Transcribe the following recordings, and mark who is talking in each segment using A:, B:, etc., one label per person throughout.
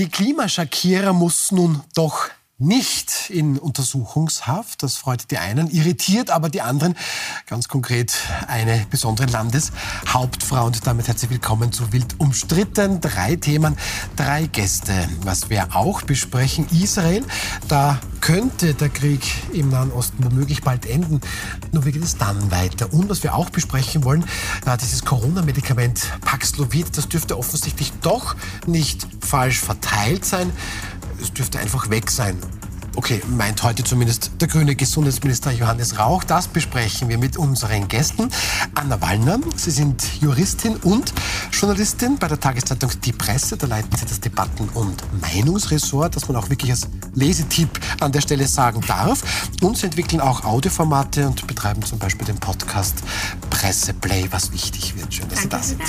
A: Die Klimaschakierer muss nun doch nicht in Untersuchungshaft. Das freut die einen, irritiert aber die anderen. Ganz konkret eine besondere Landeshauptfrau. Und damit herzlich willkommen zu Wild umstritten. Drei Themen, drei Gäste. Was wir auch besprechen, Israel. Da könnte der Krieg im Nahen Osten womöglich bald enden. Nur wie geht es dann weiter? Und was wir auch besprechen wollen, dieses Corona-Medikament Paxlovid, das dürfte offensichtlich doch nicht falsch verteilt sein es dürfte einfach weg sein. Okay, meint heute zumindest der grüne Gesundheitsminister Johannes Rauch. Das besprechen wir mit unseren Gästen. Anna Wallner, Sie sind Juristin und Journalistin bei der Tageszeitung Die Presse. Da leiten Sie das Debatten- und Meinungsressort, das man auch wirklich als Lesetipp an der Stelle sagen darf. Und Sie entwickeln auch Audioformate und betreiben zum Beispiel den Podcast Presseplay, was wichtig wird. Schön, dass Sie da sind.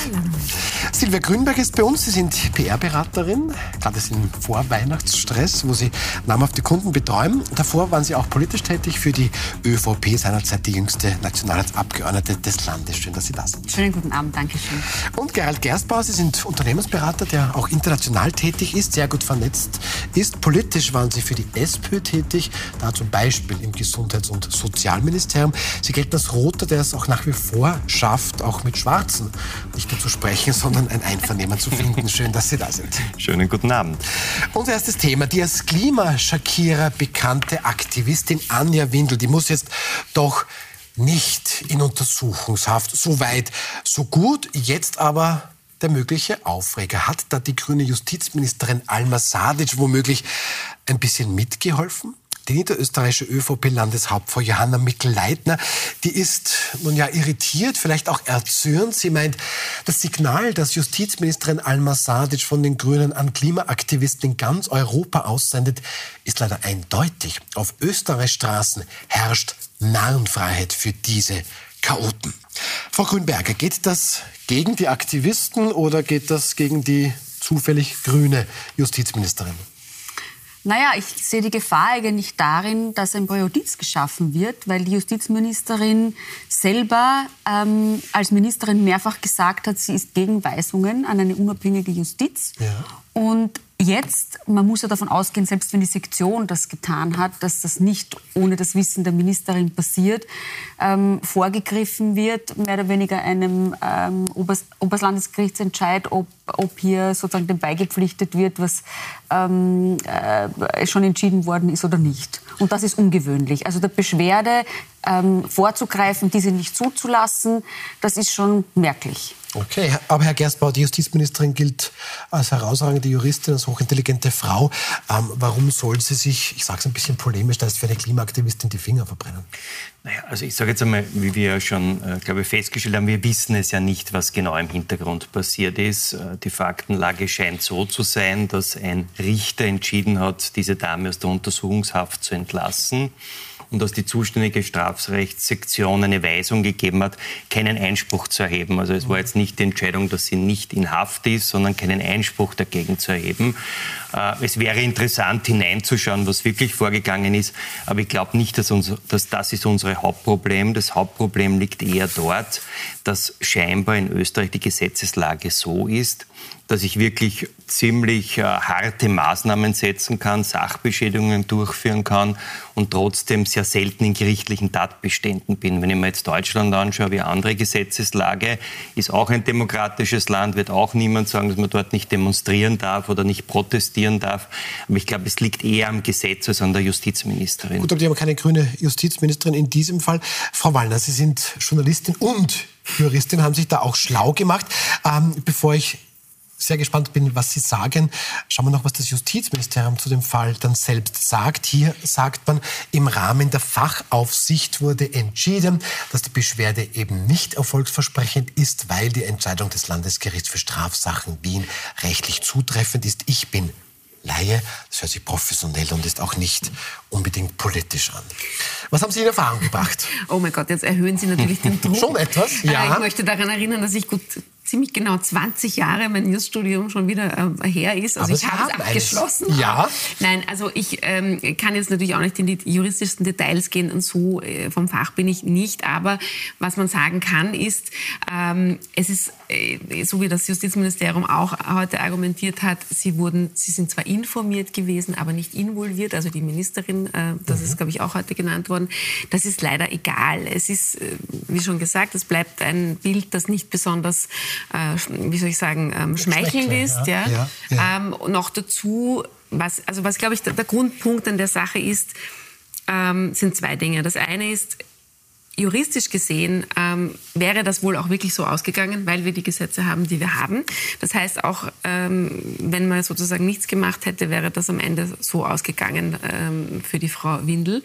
A: Silvia Grünberg ist bei uns. Sie sind PR-Beraterin, gerade im Vorweihnachtsstress, wo Sie namhafte Kunden Kunden betreuen. Davor waren Sie auch politisch tätig für die ÖVP, seinerzeit die jüngste Nationalratsabgeordnete des Landes. Schön, dass Sie da sind.
B: Schönen guten Abend, danke schön.
A: Und Gerald Gerstbauer, Sie sind Unternehmensberater, der auch international tätig ist, sehr gut vernetzt ist. Politisch waren Sie für die SPÖ tätig, da zum Beispiel im Gesundheits- und Sozialministerium. Sie gelten als Roter, der es auch nach wie vor schafft, auch mit Schwarzen nicht nur zu sprechen, sondern ein Einvernehmen zu finden. Schön, dass Sie da sind.
C: Schönen guten Abend.
A: Unser erstes Thema, die als Klimaschakierer bekannte Aktivistin Anja Windel, die muss jetzt doch nicht in Untersuchungshaft. So weit, so gut. Jetzt aber der mögliche Aufreger. Hat da die grüne Justizministerin Alma Sadic womöglich ein bisschen mitgeholfen? Die niederösterreichische ÖVP-Landeshauptfrau Johanna Mikl-Leitner, die ist nun ja irritiert, vielleicht auch erzürnt. Sie meint, das Signal, das Justizministerin Alma Sadic von den Grünen an Klimaaktivisten in ganz Europa aussendet, ist leider eindeutig. Auf Österreichs Straßen herrscht Narrenfreiheit für diese Chaoten. Frau Grünberger, geht das gegen die Aktivisten oder geht das gegen die zufällig grüne Justizministerin?
B: Naja, ich sehe die Gefahr eigentlich darin, dass ein Präjudiz geschaffen wird, weil die Justizministerin selber ähm, als Ministerin mehrfach gesagt hat, sie ist gegen Weisungen an eine unabhängige Justiz. Ja. Und jetzt, man muss ja davon ausgehen, selbst wenn die Sektion das getan hat, dass das nicht ohne das Wissen der Ministerin passiert, ähm, vorgegriffen wird, mehr oder weniger einem ähm, Obers Oberlandesgerichtsentscheid, ob, ob hier sozusagen dem beigepflichtet wird, was ähm, äh, schon entschieden worden ist oder nicht. Und das ist ungewöhnlich. Also der Beschwerde ähm, vorzugreifen, diese nicht zuzulassen, das ist schon merklich.
A: Okay, aber Herr Gerstbauer, die Justizministerin gilt als herausragende Juristin, als hochintelligente Frau. Ähm, warum soll sie sich, ich sage es ein bisschen polemisch, da ist für eine Klimaaktivistin die Finger verbrennen?
C: Naja, also ich sage jetzt einmal, wie wir ja schon, äh, glaube ich, festgestellt haben, wir wissen es ja nicht, was genau im Hintergrund passiert ist. Äh, die Faktenlage scheint so zu sein, dass ein Richter entschieden hat, diese Dame aus der Untersuchungshaft zu entlassen und dass die zuständige Strafrechtssektion eine Weisung gegeben hat, keinen Einspruch zu erheben. Also es war jetzt nicht die Entscheidung, dass sie nicht in Haft ist, sondern keinen Einspruch dagegen zu erheben. Äh, es wäre interessant hineinzuschauen, was wirklich vorgegangen ist, aber ich glaube nicht, dass, uns, dass das ist unser Hauptproblem. Das Hauptproblem liegt eher dort, dass scheinbar in Österreich die Gesetzeslage so ist, dass ich wirklich ziemlich äh, harte Maßnahmen setzen kann, Sachbeschädigungen durchführen kann und trotzdem sehr selten in gerichtlichen Tatbeständen bin. Wenn ich mir jetzt Deutschland anschaue, wie andere Gesetzeslage, ist auch ein demokratisches Land, wird auch niemand sagen, dass man dort nicht demonstrieren darf oder nicht protestieren darf. Aber ich glaube, es liegt eher am Gesetz als an der Justizministerin.
A: Gut, aber die haben keine grüne Justizministerin in diesem Fall. Frau Wallner, Sie sind Journalistin und Juristin, haben sich da auch schlau gemacht. Ähm, bevor ich sehr gespannt bin, was Sie sagen. Schauen wir noch, was das Justizministerium zu dem Fall dann selbst sagt. Hier sagt man, im Rahmen der Fachaufsicht wurde entschieden, dass die Beschwerde eben nicht erfolgsversprechend ist, weil die Entscheidung des Landesgerichts für Strafsachen Wien rechtlich zutreffend ist. Ich bin Laie, das hört sich professionell und ist auch nicht unbedingt politisch an. Was haben Sie in Erfahrung gebracht?
B: Oh mein Gott, jetzt erhöhen Sie natürlich den Druck.
A: Schon etwas,
B: ja. Ich möchte daran erinnern, dass ich gut
D: ziemlich genau 20 Jahre mein Newsstudium schon wieder äh, her ist. Also
A: Aber
D: ich habe es abgeschlossen.
A: Ja.
D: Nein, also ich ähm, kann jetzt natürlich auch nicht in die juristischsten Details gehen und so äh, vom Fach bin ich nicht. Aber was man sagen kann, ist, ähm, es ist, äh, so wie das Justizministerium auch heute argumentiert hat, sie wurden, sie sind zwar informiert gewesen, aber nicht involviert. Also die Ministerin, äh, das
A: Mhm.
D: ist, glaube ich, auch heute genannt worden. Das ist leider egal. Es ist, äh, wie schon gesagt, es bleibt ein Bild, das nicht besonders, äh, wie soll ich sagen, ähm, schmeichelnd ist.
A: ja.
D: Ja.
A: Ja.
D: Ähm, noch dazu, was, also was glaube ich der, der Grundpunkt an der Sache ist, ähm, sind zwei Dinge. Das eine ist, juristisch gesehen ähm, wäre das wohl auch wirklich so ausgegangen, weil wir die Gesetze haben, die wir haben. Das heißt, auch ähm, wenn man sozusagen nichts gemacht hätte, wäre das am Ende so ausgegangen ähm, für die Frau Windel.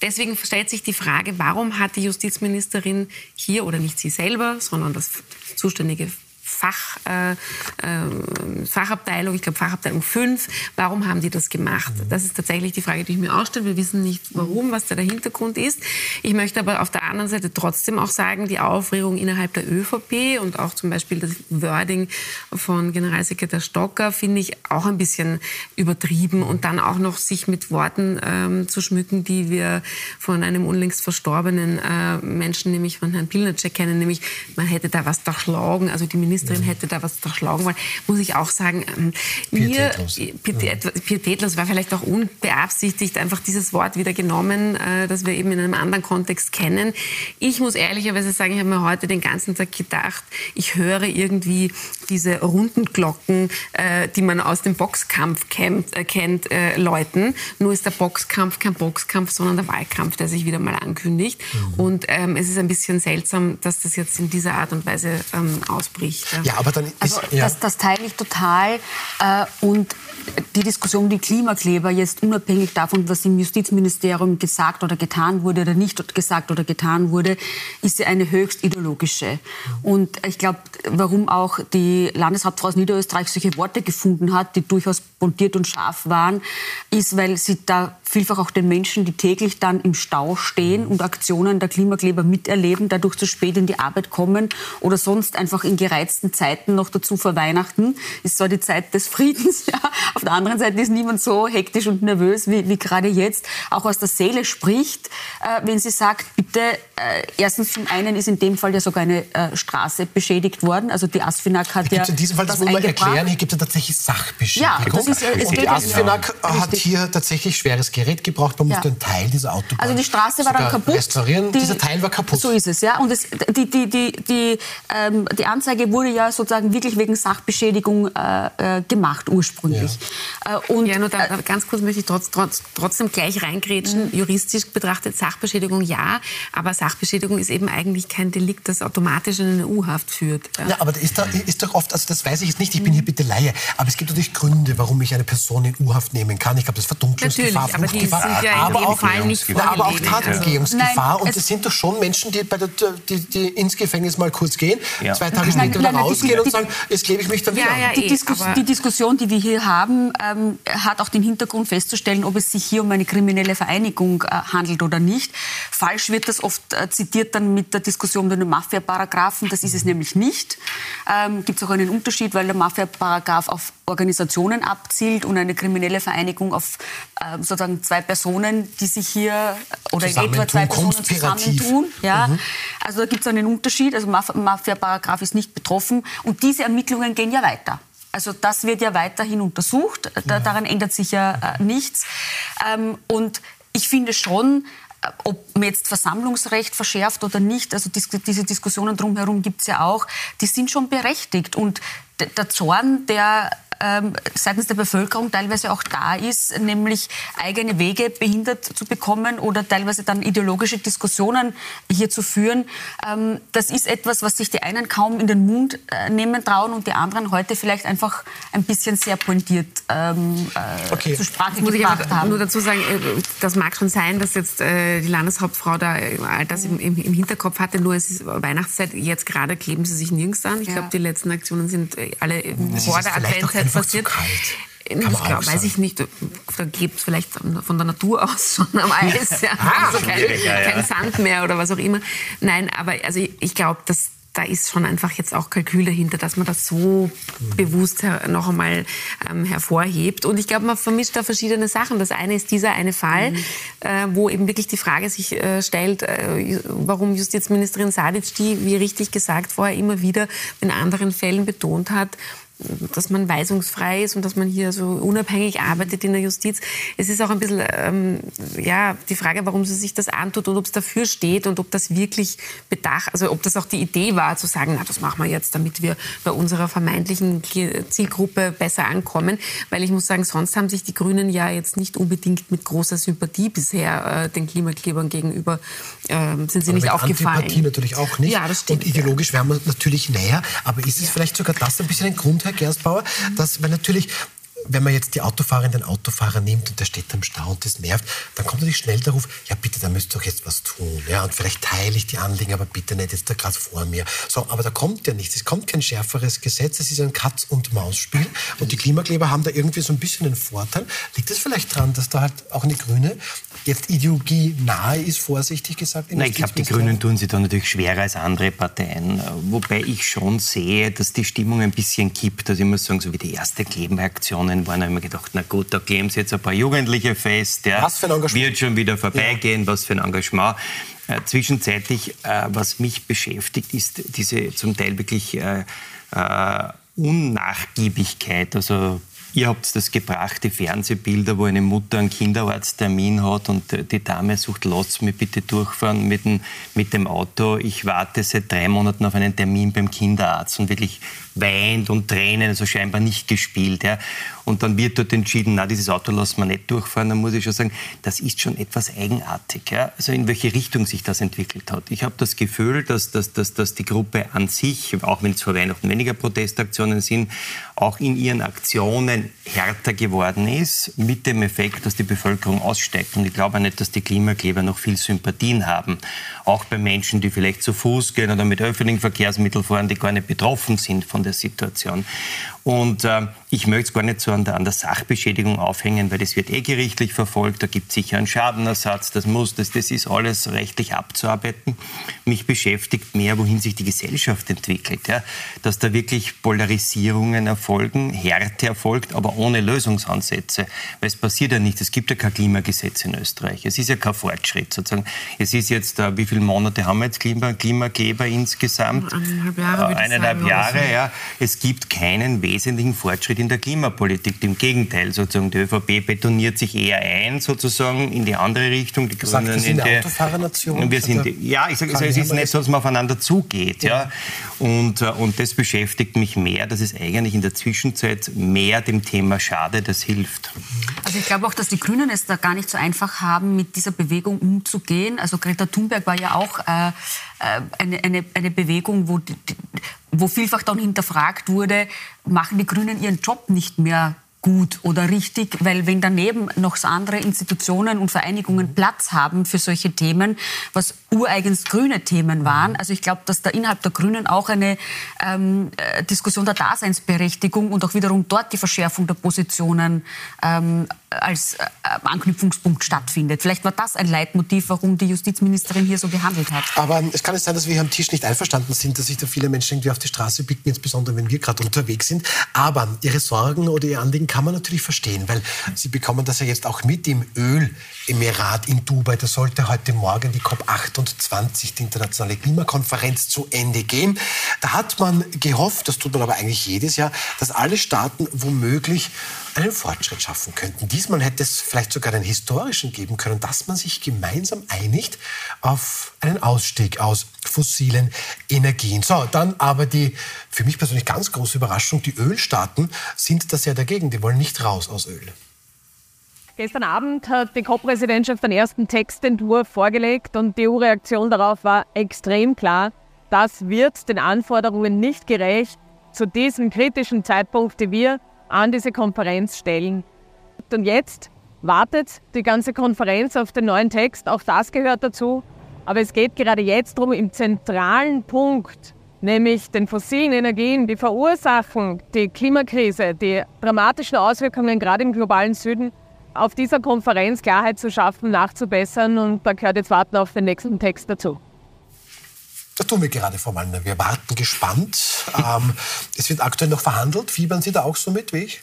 D: Deswegen stellt sich die Frage, warum hat die Justizministerin hier, oder nicht sie selber, sondern das zuständige Fach, äh, äh, Fachabteilung, ich glaube Fachabteilung 5, warum haben die das gemacht? Das ist tatsächlich die Frage, die ich mir auch stelle. Wir wissen nicht, warum, was da der Hintergrund ist. Ich möchte aber auf der anderen Seite trotzdem auch sagen, die Aufregung innerhalb der ÖVP und auch zum Beispiel das Wording von Generalsekretär Stocker finde ich auch ein bisschen übertrieben und dann auch noch sich mit Worten ähm, zu schmücken, die wir von einem unlängst verstorbenen äh, Menschen, nämlich von Herrn Pilnacek kennen, nämlich man hätte da was durchschlagen, also die Ministerin hätte da was durchschlagen wollen, muss ich auch sagen, ähm,
A: Pietätlos.
D: mir Pietät- pietätlos war vielleicht auch unbeabsichtigt einfach dieses Wort wieder genommen, äh, das wir eben in einem anderen Kontext kennen. Ich muss ehrlicherweise sagen, ich habe mir heute den ganzen Tag gedacht, ich höre irgendwie diese runden Glocken, äh, die man aus dem Boxkampf kennt, äh, kennt äh, läuten. Nur ist der Boxkampf kein Boxkampf, sondern der Wahlkampf, der sich wieder mal ankündigt. Und ähm, es ist ein bisschen seltsam, dass das jetzt in dieser Art und Weise ähm, ausbricht.
A: Ja, aber dann ist,
B: Also
A: ja.
B: das, das teile ich total. Äh, und die Diskussion um die Klimakleber, jetzt unabhängig davon, was im Justizministerium gesagt oder getan wurde oder nicht gesagt oder getan wurde, ist ja eine höchst ideologische. Und ich glaube, warum auch die Landeshauptfrau aus Niederösterreich solche Worte gefunden hat, die durchaus pontiert und scharf waren, ist, weil sie da vielfach auch den Menschen, die täglich dann im Stau stehen und Aktionen der Klimakleber miterleben, dadurch zu spät in die Arbeit kommen oder sonst einfach in gereizten Zeiten noch dazu vor Weihnachten, ist zwar die Zeit des Friedens, ja, auf der anderen Seite ist niemand so hektisch und nervös wie, wie gerade jetzt, auch aus der Seele spricht, äh, wenn sie sagt, bitte, äh, erstens zum einen ist in dem Fall ja sogar eine äh, Straße beschädigt worden, also die ASFINAG hat ja
A: in diesem Fall, das
B: das
A: muss man
B: eingebracht.
A: erklären, hier gibt es tatsächlich Sachbeschädigung.
B: Ja, das ist, äh, es
A: und
B: geht
A: die
B: ja-
A: ASFINAG hat
B: Richtig.
A: hier tatsächlich schweres Gerät gebraucht. Man
B: Ja.
A: musste einen Teil dieser Autobahn
B: Also die Straße war dann kaputt.
A: restaurieren.
B: Die-
A: Dieser Teil war kaputt.
B: So ist es, ja. Und es, die, die, die, die, ähm, die Anzeige wurde ja sozusagen wirklich wegen Sachbeschädigung äh, äh, gemacht ursprünglich. Äh, und
D: Ja, nur da, da ganz kurz möchte ich trotz, trotz, trotzdem gleich reingrätschen. Juristisch betrachtet Sachbeschädigung ja, aber Sachbeschädigung ist eben eigentlich kein Delikt, das automatisch in eine U-Haft führt. Ja.
A: Ja, aber da ist, da ist doch oft, also das weiß ich jetzt nicht, ich bin hier bitte Laie, aber es gibt natürlich Gründe, warum ich eine Person in U-Haft nehmen kann. Ich glaube, das ist Verdunklungsgefahr,
D: Natürlich, aber die sind ja in
A: aber
D: dem
A: auch,
D: Fall nicht
A: aber auch.
D: Also,
A: Tatbegehungsgefahr.
B: Nein,
A: und
B: es-
A: es sind doch schon Menschen, die, bei der, die, die ins Gefängnis mal kurz gehen,
C: Ja.
A: zwei Tage später wieder
B: nein, nein, die-
A: rausgehen
B: die-
A: und sagen, jetzt klebe ich mich da wieder
D: Ja,
A: an.
D: ja,
B: die,
D: eh,
B: Diskus die Diskussion, die wir hier haben, ähm, hat auch den Hintergrund festzustellen, ob es sich hier um eine kriminelle Vereinigung äh, handelt oder nicht. Falsch wird das oft äh, zitiert dann mit der Diskussion um den Mafia-Paragraphen. Das ist es nämlich nicht. Ähm, Gibt es auch einen Unterschied, weil der Mafia-Paragraph auf Organisationen abzielt und eine kriminelle Vereinigung auf äh, sozusagen zwei Personen, die sich hier oder in etwa zwei Personen zusammentun. Ja? Also da gibt es einen Unterschied. Also Maf- Mafia-Paragraph ist nicht betroffen. Und diese Ermittlungen gehen ja weiter. Also das wird ja weiterhin untersucht. Da, daran ändert sich ja äh, nichts. Ähm, und ich finde schon, äh, ob man jetzt Versammlungsrecht verschärft oder nicht, also diese Diskussionen drumherum gibt es ja auch, die sind schon berechtigt. Und der Zorn, der ähm, seitens der Bevölkerung teilweise auch da ist, nämlich eigene Wege behindert zu bekommen oder teilweise dann ideologische Diskussionen hier zu führen. Ähm, das ist etwas, was sich die einen kaum in den Mund äh, nehmen trauen und die anderen heute vielleicht einfach ein bisschen sehr pointiert ähm, äh,
A: Okay.
B: zur Sprache
D: Muss ich
B: gebracht
D: aber
B: haben.
D: nur dazu sagen, äh, das mag schon sein, dass jetzt äh, die Landeshauptfrau da äh, all das im, im, im Hinterkopf hatte, nur es ist Weihnachtszeit, jetzt gerade kleben sie sich nirgends an. Ich
B: Ja.
D: glaube, die letzten Aktionen sind äh, alle
A: Das
D: vor der
A: vielleicht
D: Adventszeit
A: einfach
D: passiert.
A: zu kalt.
D: Äh,
A: Kann
D: Ich glaub, weiß ich nicht, da gibt es vielleicht von der Natur aus schon am Eis, ja.
A: Ah,
D: also kein,
C: ja,
D: kein Sand mehr oder was auch immer. Nein, aber also ich, ich glaube, dass da ist schon einfach jetzt auch Kalkül dahinter, dass man das so mhm. bewusst noch einmal ähm, hervorhebt. Und ich glaube, man vermischt da verschiedene Sachen. Das eine ist dieser eine Fall, mhm. äh, wo eben wirklich die Frage sich äh, stellt, äh, warum Justizministerin Sadic, die, wie richtig gesagt, vorher immer wieder in anderen Fällen betont hat, dass man weisungsfrei ist und dass man hier so unabhängig arbeitet in der Justiz. Es ist auch ein bisschen ähm, ja, die Frage, warum sie sich das antut und ob es dafür steht und ob das wirklich bedacht, also ob das auch die Idee war, zu sagen, na, das machen wir jetzt, damit wir bei unserer vermeintlichen Zielgruppe besser ankommen. Weil ich muss sagen, sonst haben sich die Grünen ja jetzt nicht unbedingt mit großer Sympathie bisher äh, den Klimaklebern gegenüber äh, sind sie aber nicht aufgefallen.
A: Antipathie natürlich auch nicht. Ja, das stimmt. Und ideologisch ja. wären wir natürlich näher. Aber ist es ja. vielleicht sogar das ein bisschen ein Grund, Herr Gerstbauer, dass, weil natürlich wenn man jetzt die Autofahrerin, den Autofahrer nimmt und der steht am Stau und das nervt, dann kommt natürlich schnell der Ruf, ja bitte, da müsst ihr doch jetzt was tun. Ja, und vielleicht teile ich die Anliegen, aber bitte nicht jetzt da gerade vor mir. So, aber da kommt ja nichts. Es kommt kein schärferes Gesetz. Es ist ein Katz-und-Maus-Spiel. Und die Klimakleber haben da irgendwie so ein bisschen einen Vorteil. Liegt es vielleicht daran, dass da halt auch eine Grüne jetzt Ideologie nahe ist, vorsichtig gesagt?
C: Nein, ich glaube, die Grünen tun sich da natürlich schwerer als andere Parteien. Wobei ich schon sehe, dass die Stimmung ein bisschen kippt. Also ich muss sagen, so wie die erste Klebenaktion Aktionen waren, haben wir gedacht, na gut, da kleben sie jetzt ein paar Jugendliche fest. Ja, was für ein Engagement. Wird schon wieder vorbeigehen, ja. was für ein Engagement. Äh, zwischenzeitlich, äh, was mich beschäftigt, ist diese zum Teil wirklich äh, äh Unnachgiebigkeit. Also Ihr habt das gebracht, die Fernsehbilder, wo eine Mutter einen Kinderarzttermin hat und die Dame sucht, lasst mich bitte durchfahren mit dem, mit dem Auto. Ich warte seit drei Monaten auf einen Termin beim Kinderarzt und wirklich weint und Tränen, also scheinbar nicht gespielt. Ja. Und dann wird dort entschieden, na, dieses Auto lassen wir nicht durchfahren. Dann muss ich schon sagen, das ist schon etwas eigenartig. Ja. Also in welche Richtung sich das entwickelt hat. Ich habe das Gefühl, dass, dass, dass, dass die Gruppe an sich, auch wenn es vor Weihnachten weniger Protestaktionen sind, auch in ihren Aktionen härter geworden ist, mit dem Effekt, dass die Bevölkerung aussteigt. Und ich glaube nicht, dass die Klimakleber noch viel Sympathien haben. Auch bei Menschen, die vielleicht zu Fuß gehen oder mit öffentlichen Verkehrsmitteln fahren, die gar nicht betroffen sind von der Situation. Und äh, ich möchte es gar nicht so an der, an der, Sachbeschädigung aufhängen, weil das wird eh gerichtlich verfolgt. Da gibt es sicher einen Schadenersatz. Das muss, das, das ist alles rechtlich abzuarbeiten. Mich beschäftigt mehr, wohin sich die Gesellschaft entwickelt. Ja? Dass da wirklich Polarisierungen erfolgen, Härte erfolgt, aber ohne Lösungsansätze. Weil es passiert ja nicht. Es gibt ja kein Klimagesetz in Österreich. Es ist ja kein Fortschritt sozusagen. Es ist jetzt, äh, wie viele Monate haben wir jetzt Klima, Klimageber insgesamt? Eineinhalb Jahre. Äh, eineinhalb Jahre, ja. Es gibt keinen Weg wesentlichen Fortschritt in der Klimapolitik. Im Gegenteil, sozusagen, die ÖVP betoniert sich eher ein, sozusagen, in die andere Richtung. Die
A: Grünen sagst, in eine Autofahrernation.
C: Wir sind, ja, ich sage, es ist nicht so, dass man aufeinander zugeht. Ja. ja. Und, äh, und das beschäftigt mich mehr, dass es eigentlich in der Zwischenzeit mehr dem Thema schadet, als hilft.
B: Also ich glaube auch, dass die Grünen es da gar nicht so einfach haben, mit dieser Bewegung umzugehen. Also Greta Thunberg war ja auch äh eine, eine, eine Bewegung, wo, wo vielfach dann hinterfragt wurde, machen die Grünen ihren Job nicht mehr gut oder richtig, weil wenn daneben noch andere Institutionen und Vereinigungen Platz haben für solche Themen, was ureigens grüne Themen waren, also ich glaube, dass da innerhalb der Grünen auch eine ähm, äh, Diskussion der Daseinsberechtigung und auch wiederum dort die Verschärfung der Positionen ähm, als äh, Anknüpfungspunkt stattfindet. Vielleicht war das ein Leitmotiv, warum die Justizministerin hier so gehandelt hat.
A: Aber es kann es sein, dass wir hier am Tisch nicht einverstanden sind, dass sich da viele Menschen irgendwie auf die Straße blicken, insbesondere wenn wir gerade unterwegs sind. Aber Ihre Sorgen oder Ihr Anliegen kann man natürlich verstehen, weil Sie bekommen das ja jetzt auch mit im Ölemirat in Dubai. Da sollte heute Morgen die COP28, die internationale Klimakonferenz, zu Ende gehen. Da hat man gehofft, das tut man aber eigentlich jedes Jahr, dass alle Staaten womöglich einen Fortschritt schaffen könnten. Diesmal hätte es vielleicht sogar einen historischen geben können, dass man sich gemeinsam einigt auf einen Ausstieg aus fossilen Energien. So, dann aber die für mich persönlich ganz große Überraschung, die Ölstaaten sind da sehr dagegen, die wollen nicht raus aus Öl.
E: Gestern Abend hat die COP-Präsidentschaft den ersten Textentwurf vorgelegt und die EU-Reaktion darauf war extrem klar. Das wird den Anforderungen nicht gerecht. Zu diesem kritischen Zeitpunkt, die wir an diese Konferenz stellen. Und jetzt wartet die ganze Konferenz auf den neuen Text, auch das gehört dazu. Aber es geht gerade jetzt darum, im zentralen Punkt, nämlich den fossilen Energien, die verursachen die Klimakrise, die dramatischen Auswirkungen gerade im globalen Süden, auf dieser Konferenz Klarheit zu schaffen, nachzubessern. Und da gehört jetzt warten auf den nächsten Text dazu.
A: Tun wir gerade, Frau Wallner. Wir warten gespannt. ähm, es wird aktuell noch verhandelt. Fiebern Sie da auch so mit wie ich?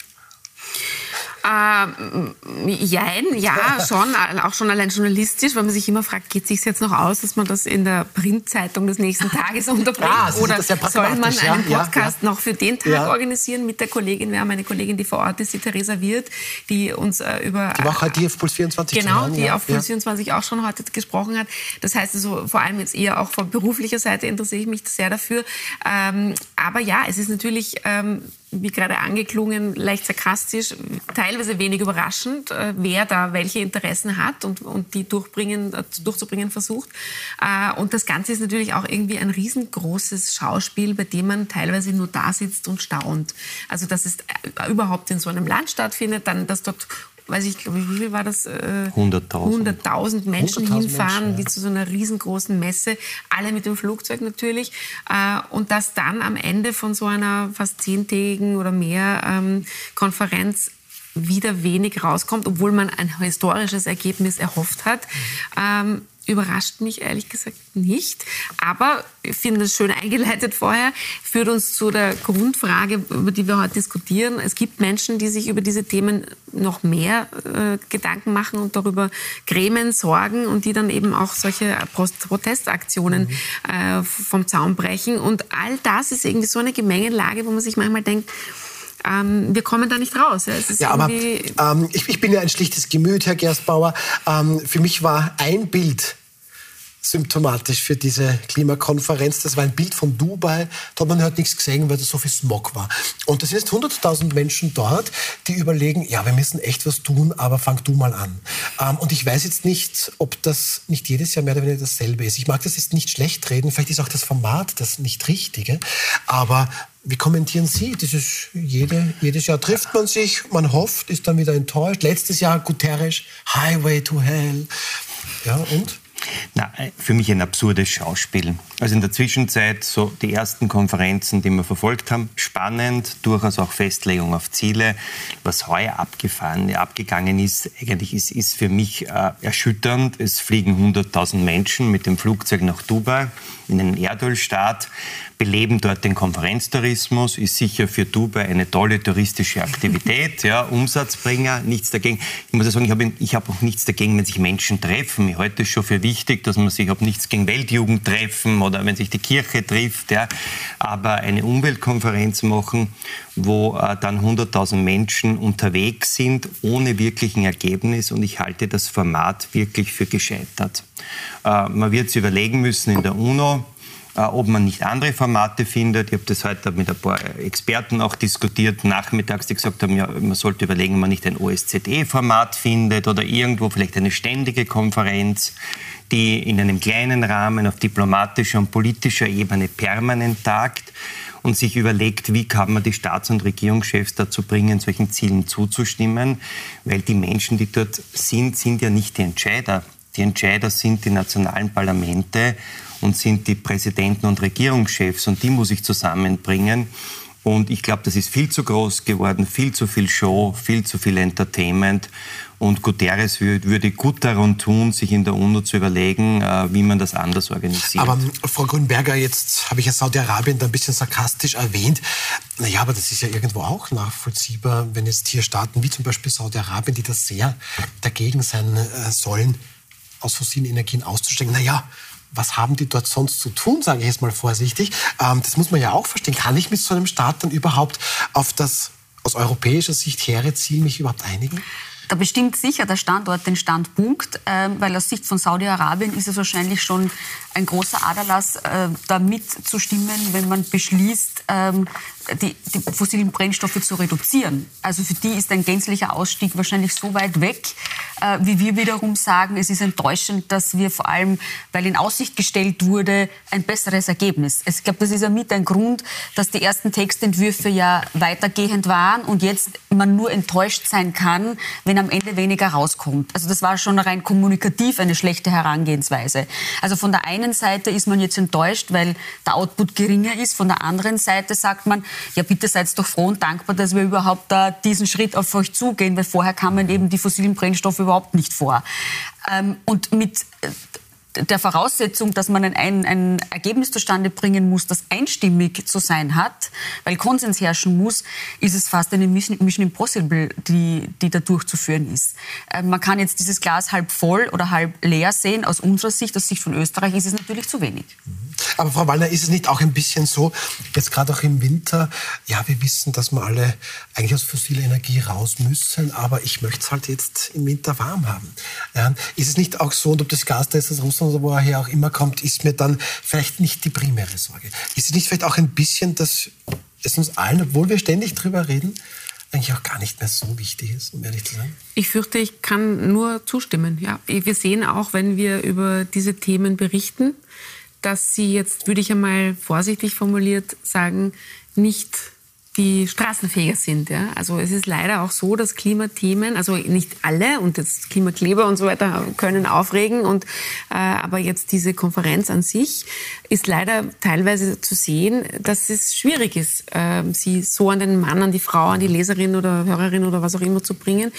D: Ähm, jein, ja, schon, auch schon allein journalistisch, weil man sich immer fragt, geht es sich jetzt noch aus, dass man das in der Printzeitung des nächsten Tages unterbringt?
A: Ja,
D: Oder soll man einen
A: ja,
D: Podcast
A: ja,
D: noch für den Tag ja. organisieren mit der Kollegin? Wir haben eine Kollegin, die vor Ort ist, die Theresa Wirth, die uns äh, über...
A: Die war heute auf Puls 24
D: Genau, die auf Puls 24 auch schon heute gesprochen hat. Das heißt also, vor allem jetzt eher auch von beruflicher Seite interessiere ich mich sehr dafür. Ähm, aber ja, es ist natürlich... Ähm, wie gerade angeklungen, leicht sarkastisch, teilweise wenig überraschend, äh, wer da welche Interessen hat und, und die durchbringen, äh, durchzubringen versucht. Äh, und das Ganze ist natürlich auch irgendwie ein riesengroßes Schauspiel, bei dem man teilweise nur da sitzt und staunt. Also dass es überhaupt in so einem Land stattfindet, dann dass dort weiß ich, glaube wie viel war das?
C: Äh, 100.000
D: 100 Menschen 100 hinfahren, Menschen, ja. die zu so einer riesengroßen Messe, alle mit dem Flugzeug natürlich. Äh, und dass dann am Ende von so einer fast zehntägigen oder mehr ähm, Konferenz wieder wenig rauskommt, obwohl man ein historisches Ergebnis erhofft hat. Ähm, überrascht mich ehrlich gesagt nicht. Aber ich finde es schön eingeleitet vorher, führt uns zu der Grundfrage, über die wir heute diskutieren. Es gibt Menschen, die sich über diese Themen noch mehr äh, Gedanken machen und darüber grämen, sorgen und die dann eben auch solche Protestaktionen mhm. äh, vom Zaun brechen. Und all das ist irgendwie so eine Gemengelage, wo man sich manchmal denkt, ähm, wir kommen da nicht raus.
A: Ja, aber ähm, ich, ich, bin ja ein schlichtes Gemüt, Herr Gerstbauer. Ähm, für mich war ein Bild symptomatisch für diese Klimakonferenz. Das war ein Bild von Dubai. Da hat man halt nichts gesehen, weil da so viel Smog war. Und das sind 100.000 Menschen dort, die überlegen, ja, wir müssen echt was tun, aber fang du mal an. Ähm, und ich weiß jetzt nicht, ob das nicht jedes Jahr mehr oder weniger dasselbe ist. Ich mag das jetzt nicht schlecht reden. Vielleicht ist auch das Format das nicht Richtige. Aber wie kommentieren Sie dieses jede, jedes Jahr trifft man sich, man hofft, ist dann wieder enttäuscht. Letztes Jahr Guterres, Highway to Hell. Ja, und?
C: Na, für mich ein absurdes Schauspiel. Also in der Zwischenzeit so die ersten Konferenzen, die wir verfolgt haben, spannend, durchaus auch Festlegung auf Ziele. Was heuer abgefahren, abgegangen ist, eigentlich ist, ist für mich äh, erschütternd. Es fliegen 100.000 Menschen mit dem Flugzeug nach Dubai in einen Erdölstaat beleben dort den Konferenztourismus, ist sicher für Dubai eine tolle touristische Aktivität, ja, Umsatzbringer, nichts dagegen. Ich muss ja sagen, ich habe ich hab auch nichts dagegen, wenn sich Menschen treffen. Ich halte es schon für wichtig, dass man sich, ich habe nichts gegen Weltjugendtreffen oder wenn sich die Kirche trifft, ja, aber eine Umweltkonferenz machen, wo äh, dann 100.000 Menschen unterwegs sind, ohne wirklichen Ergebnis und ich halte das Format wirklich für gescheitert. Äh, man wird es überlegen müssen in der UNO, äh, ob man nicht andere Formate findet. Ich habe das heute mit ein paar Experten auch diskutiert, nachmittags, die gesagt haben, ja, man sollte überlegen, ob man nicht ein OSZE-Format findet oder irgendwo vielleicht eine ständige Konferenz, die in einem kleinen Rahmen auf diplomatischer und politischer Ebene permanent tagt und sich überlegt, wie kann man die Staats- und Regierungschefs dazu bringen, solchen Zielen zuzustimmen, weil die Menschen, die dort sind, sind ja nicht die Entscheider. Die Entscheider sind die nationalen Parlamente und sind die Präsidenten und Regierungschefs und die muss ich zusammenbringen. Und ich glaube, das ist viel zu groß geworden, viel zu viel Show, viel zu viel Entertainment. Und Guterres würde gut daran tun, sich in der UNO zu überlegen, äh, wie man das anders organisiert.
A: Aber Frau Grünberger, jetzt habe ich ja Saudi-Arabien da ein bisschen sarkastisch erwähnt. Naja, aber das ist ja irgendwo auch nachvollziehbar, wenn jetzt hier Staaten wie zum Beispiel Saudi-Arabien, die da sehr dagegen sein äh, sollen, aus fossilen Energien auszusteigen. Naja, was haben die dort sonst zu tun, sage ich jetzt mal vorsichtig. Ähm, das muss man ja auch verstehen. Kann ich mit so einem Staat dann überhaupt auf das aus europäischer Sicht hehre Ziel mich überhaupt einigen?
B: Da bestimmt sicher der Standort den Standpunkt, äh, weil aus Sicht von Saudi-Arabien ist es wahrscheinlich schon ein großer Aderlass, äh, da mitzustimmen, wenn man beschließt, ähm, die, die, fossilen Brennstoffe zu reduzieren. Also für die ist ein gänzlicher Ausstieg wahrscheinlich so weit weg, äh, wie wir wiederum sagen, es ist enttäuschend, dass wir vor allem, weil in Aussicht gestellt wurde, ein besseres Ergebnis. Ich glaube, das ist ja mit ein Grund, dass die ersten Textentwürfe ja weitergehend waren und jetzt man nur enttäuscht sein kann, wenn am Ende weniger rauskommt. Also das war schon rein kommunikativ eine schlechte Herangehensweise. Also von der einen Seite ist man jetzt enttäuscht, weil der Output geringer ist. Von der anderen Seite sagt man, ja bitte seid doch froh und dankbar, dass wir überhaupt da diesen Schritt auf euch zugehen, weil vorher kamen eben die fossilen Brennstoffe überhaupt nicht vor. Ähm, und mit der Voraussetzung, dass man ein, ein Ergebnis zustande bringen muss, das einstimmig zu sein hat, weil Konsens herrschen muss, ist es fast eine Mission, Impossible, die, die da durchzuführen ist. Äh, man kann jetzt dieses Glas halb voll oder halb leer sehen. Aus unserer Sicht, aus Sicht von Österreich, ist es natürlich zu wenig.
A: Aber Frau Wallner, ist es nicht auch ein bisschen so, jetzt gerade auch im Winter, ja, wir wissen, dass wir alle eigentlich aus fossiler Energie raus müssen, aber ich möchte es halt jetzt im Winter warm haben. Ja, ist es nicht auch so, und ob das Gas da ist aus Russland oder woher auch immer kommt, ist mir dann vielleicht nicht die primäre Sorge. Ist es nicht vielleicht auch ein bisschen, dass es uns allen, obwohl wir ständig drüber reden, eigentlich auch gar nicht mehr so wichtig ist, um ehrlich zu sein?
D: Ich fürchte, ich kann nur zustimmen. Ja. Wir sehen auch, wenn wir über diese Themen berichten, dass sie jetzt, würde ich einmal vorsichtig formuliert sagen, nicht die straßenfähiger sind. Ja? Also es ist leider auch so, dass Klimathemen, also nicht alle und jetzt Klimakleber und so weiter können aufregen, und, äh, aber jetzt diese Konferenz an sich ist leider teilweise zu sehen, dass es schwierig ist, äh, sie so an den Mann, an die Frau, an die Leserin oder Hörerin oder was auch immer zu bringen.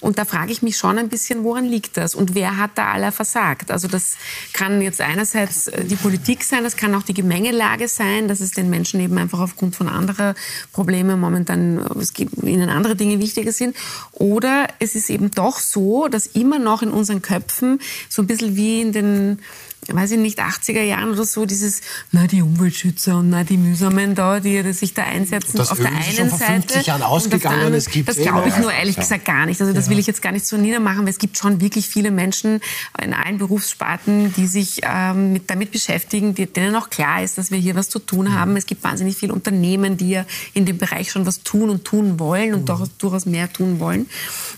D: Und da frage ich mich schon ein bisschen, woran liegt das und wer hat da aller versagt? Also das kann jetzt einerseits äh, die Politik sein, das kann auch die Gemengelage sein, dass es den Menschen eben einfach aufgrund von anderer Probleme momentan, es gibt ihnen andere Dinge wichtiger sind. Oder es ist eben doch so, dass immer noch in unseren Köpfen so ein bisschen wie in den weiß ich nicht, 80er Jahren oder so, dieses, na, die Umweltschützer und na, die Mühsamen da, die sich da einsetzen,
A: das
D: auf der einen schon vor 50
A: Seite. Jahren ausgegangen, anderen,
D: es gibt das glaube ich nur ehrlich ja. gesagt gar nicht. Also das ja. will ich jetzt gar nicht so niedermachen, weil es gibt schon wirklich viele Menschen in allen Berufssparten, die sich ähm, mit, damit beschäftigen, die, denen auch klar ist, dass wir hier was zu tun mhm. haben. Es gibt wahnsinnig viele Unternehmen, die ja in dem Bereich schon was tun und tun wollen und mhm. durchaus mehr tun wollen.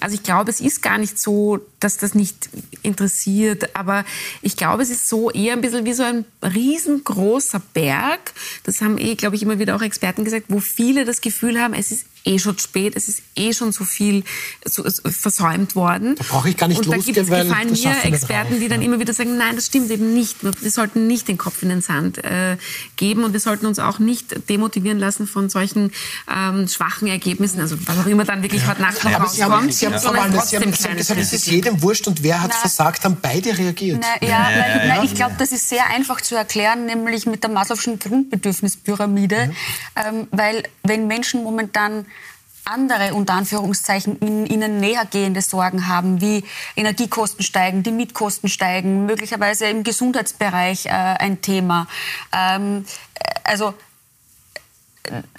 D: Also ich glaube, es ist gar nicht so, dass das nicht interessiert, aber ich glaube, es ist so eher ein bisschen wie so ein riesengroßer Berg. Das haben eh, glaube ich, immer wieder auch Experten gesagt, wo viele das Gefühl haben, es ist eh schon spät, es ist eh schon so viel so, so versäumt worden.
A: Da brauche ich gar nicht
D: Und
A: losgehen,
D: da gefallen mir Experten, die dann ja. immer wieder sagen, nein, das stimmt eben nicht. Wir sollten nicht den Kopf in den Sand äh, geben und wir sollten uns auch nicht demotivieren lassen von solchen ähm, schwachen Ergebnissen, also was auch immer dann wirklich ja. heute Nacht noch ja, rauskommt.
A: Sie haben, Sie haben, Sie haben, Sie haben gesagt, es ist jedem wurscht und wer hat na, versagt, haben beide reagiert.
B: Na, ja, na, na, ich glaube, das ist sehr einfach zu erklären, nämlich mit der Maslow'schen Grundbedürfnispyramide, ähm, weil wenn Menschen momentan andere, unter Anführungszeichen, in, ihnen näher gehende Sorgen haben, wie Energiekosten steigen, die Mietkosten steigen, möglicherweise im Gesundheitsbereich äh, ein Thema. Ähm, also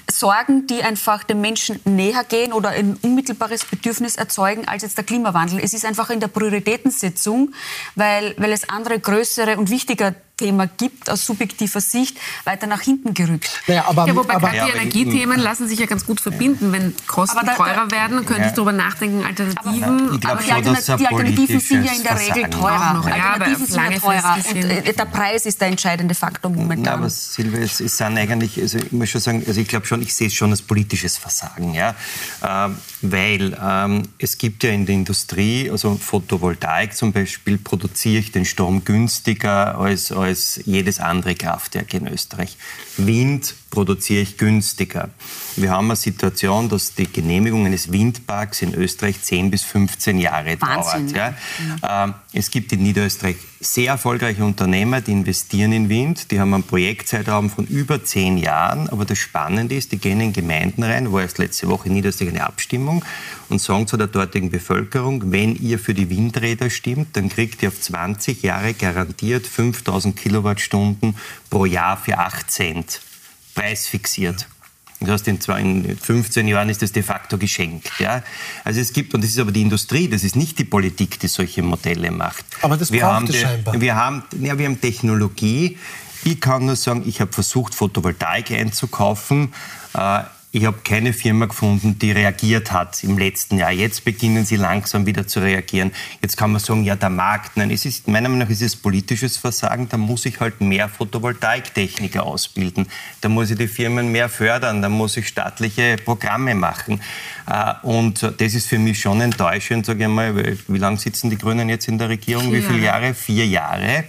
B: Sorgen, die einfach dem Menschen näher gehen oder ein unmittelbares Bedürfnis erzeugen als jetzt der Klimawandel. Es ist einfach in der Prioritätensetzung, weil, weil es andere größere und wichtiger Thema gibt, aus subjektiver Sicht weiter nach hinten gerückt.
D: Naja, aber, ja, wobei aber, gerade die Energiethemen lassen sich ja ganz gut verbinden. Wenn Kosten da, teurer werden, könnte ja. ich darüber nachdenken, Alternativen.
B: Aber, aber die, Alternat die, Alternativen sind ja in der Regel teurer. Noch. Ja, Alternativen sind ja teurer. Und, äh, der Preis ist der entscheidende Faktor momentan.
C: Na, aber Silvia, es, es sind eigentlich, also ich muss schon sagen, also ich glaube schon, ich sehe es schon als politisches Versagen. Ja? Ähm, weil ähm, es gibt ja in der Industrie, also Photovoltaik zum Beispiel, produziere ich den Strom günstiger als, als als jedes andere Kraftwerk in Österreich. Wind produziere ich günstiger. Wir haben eine Situation, dass die Genehmigung eines Windparks in Österreich 10 bis 15 Jahre Wahnsinn. dauert. Ja. Ähm, es gibt in Niederösterreich sehr erfolgreiche Unternehmer, die investieren in Wind. Die haben einen Projektzeitraum von über 10 Jahren. Aber das Spannende ist, die gehen in Gemeinden rein, war erst letzte Woche in Niederösterreich eine Abstimmung und sagen zu der dortigen Bevölkerung, wenn ihr für die Windräder stimmt, dann kriegt ihr auf 20 Jahre garantiert 5000 Kilowattstunden pro Jahr für 8 Cent preisfixiert. Das heißt, in 15 Jahren ist das de facto geschenkt. Ja? Also es gibt, und das ist aber die Industrie, das ist nicht die Politik, die solche Modelle macht.
A: Aber das wir braucht haben es scheinbar.
C: Wir haben, ja, wir haben Technologie. Ich kann nur sagen, ich habe versucht, Photovoltaik einzukaufen. Äh, ich habe keine Firma gefunden, die reagiert hat im letzten Jahr. Jetzt beginnen sie langsam wieder zu reagieren. Jetzt kann man sagen, ja, der Markt. Nein, es ist, meiner Meinung nach ist es politisches Versagen. Da muss ich halt mehr Photovoltaiktechniker ausbilden. Da muss ich die Firmen mehr fördern. Da muss ich staatliche Programme machen. Äh, und das ist für mich schon enttäuschend, sage ich mal. Wie lange sitzen die Grünen jetzt in der Regierung? Wie viele Jahre? Vier Jahre.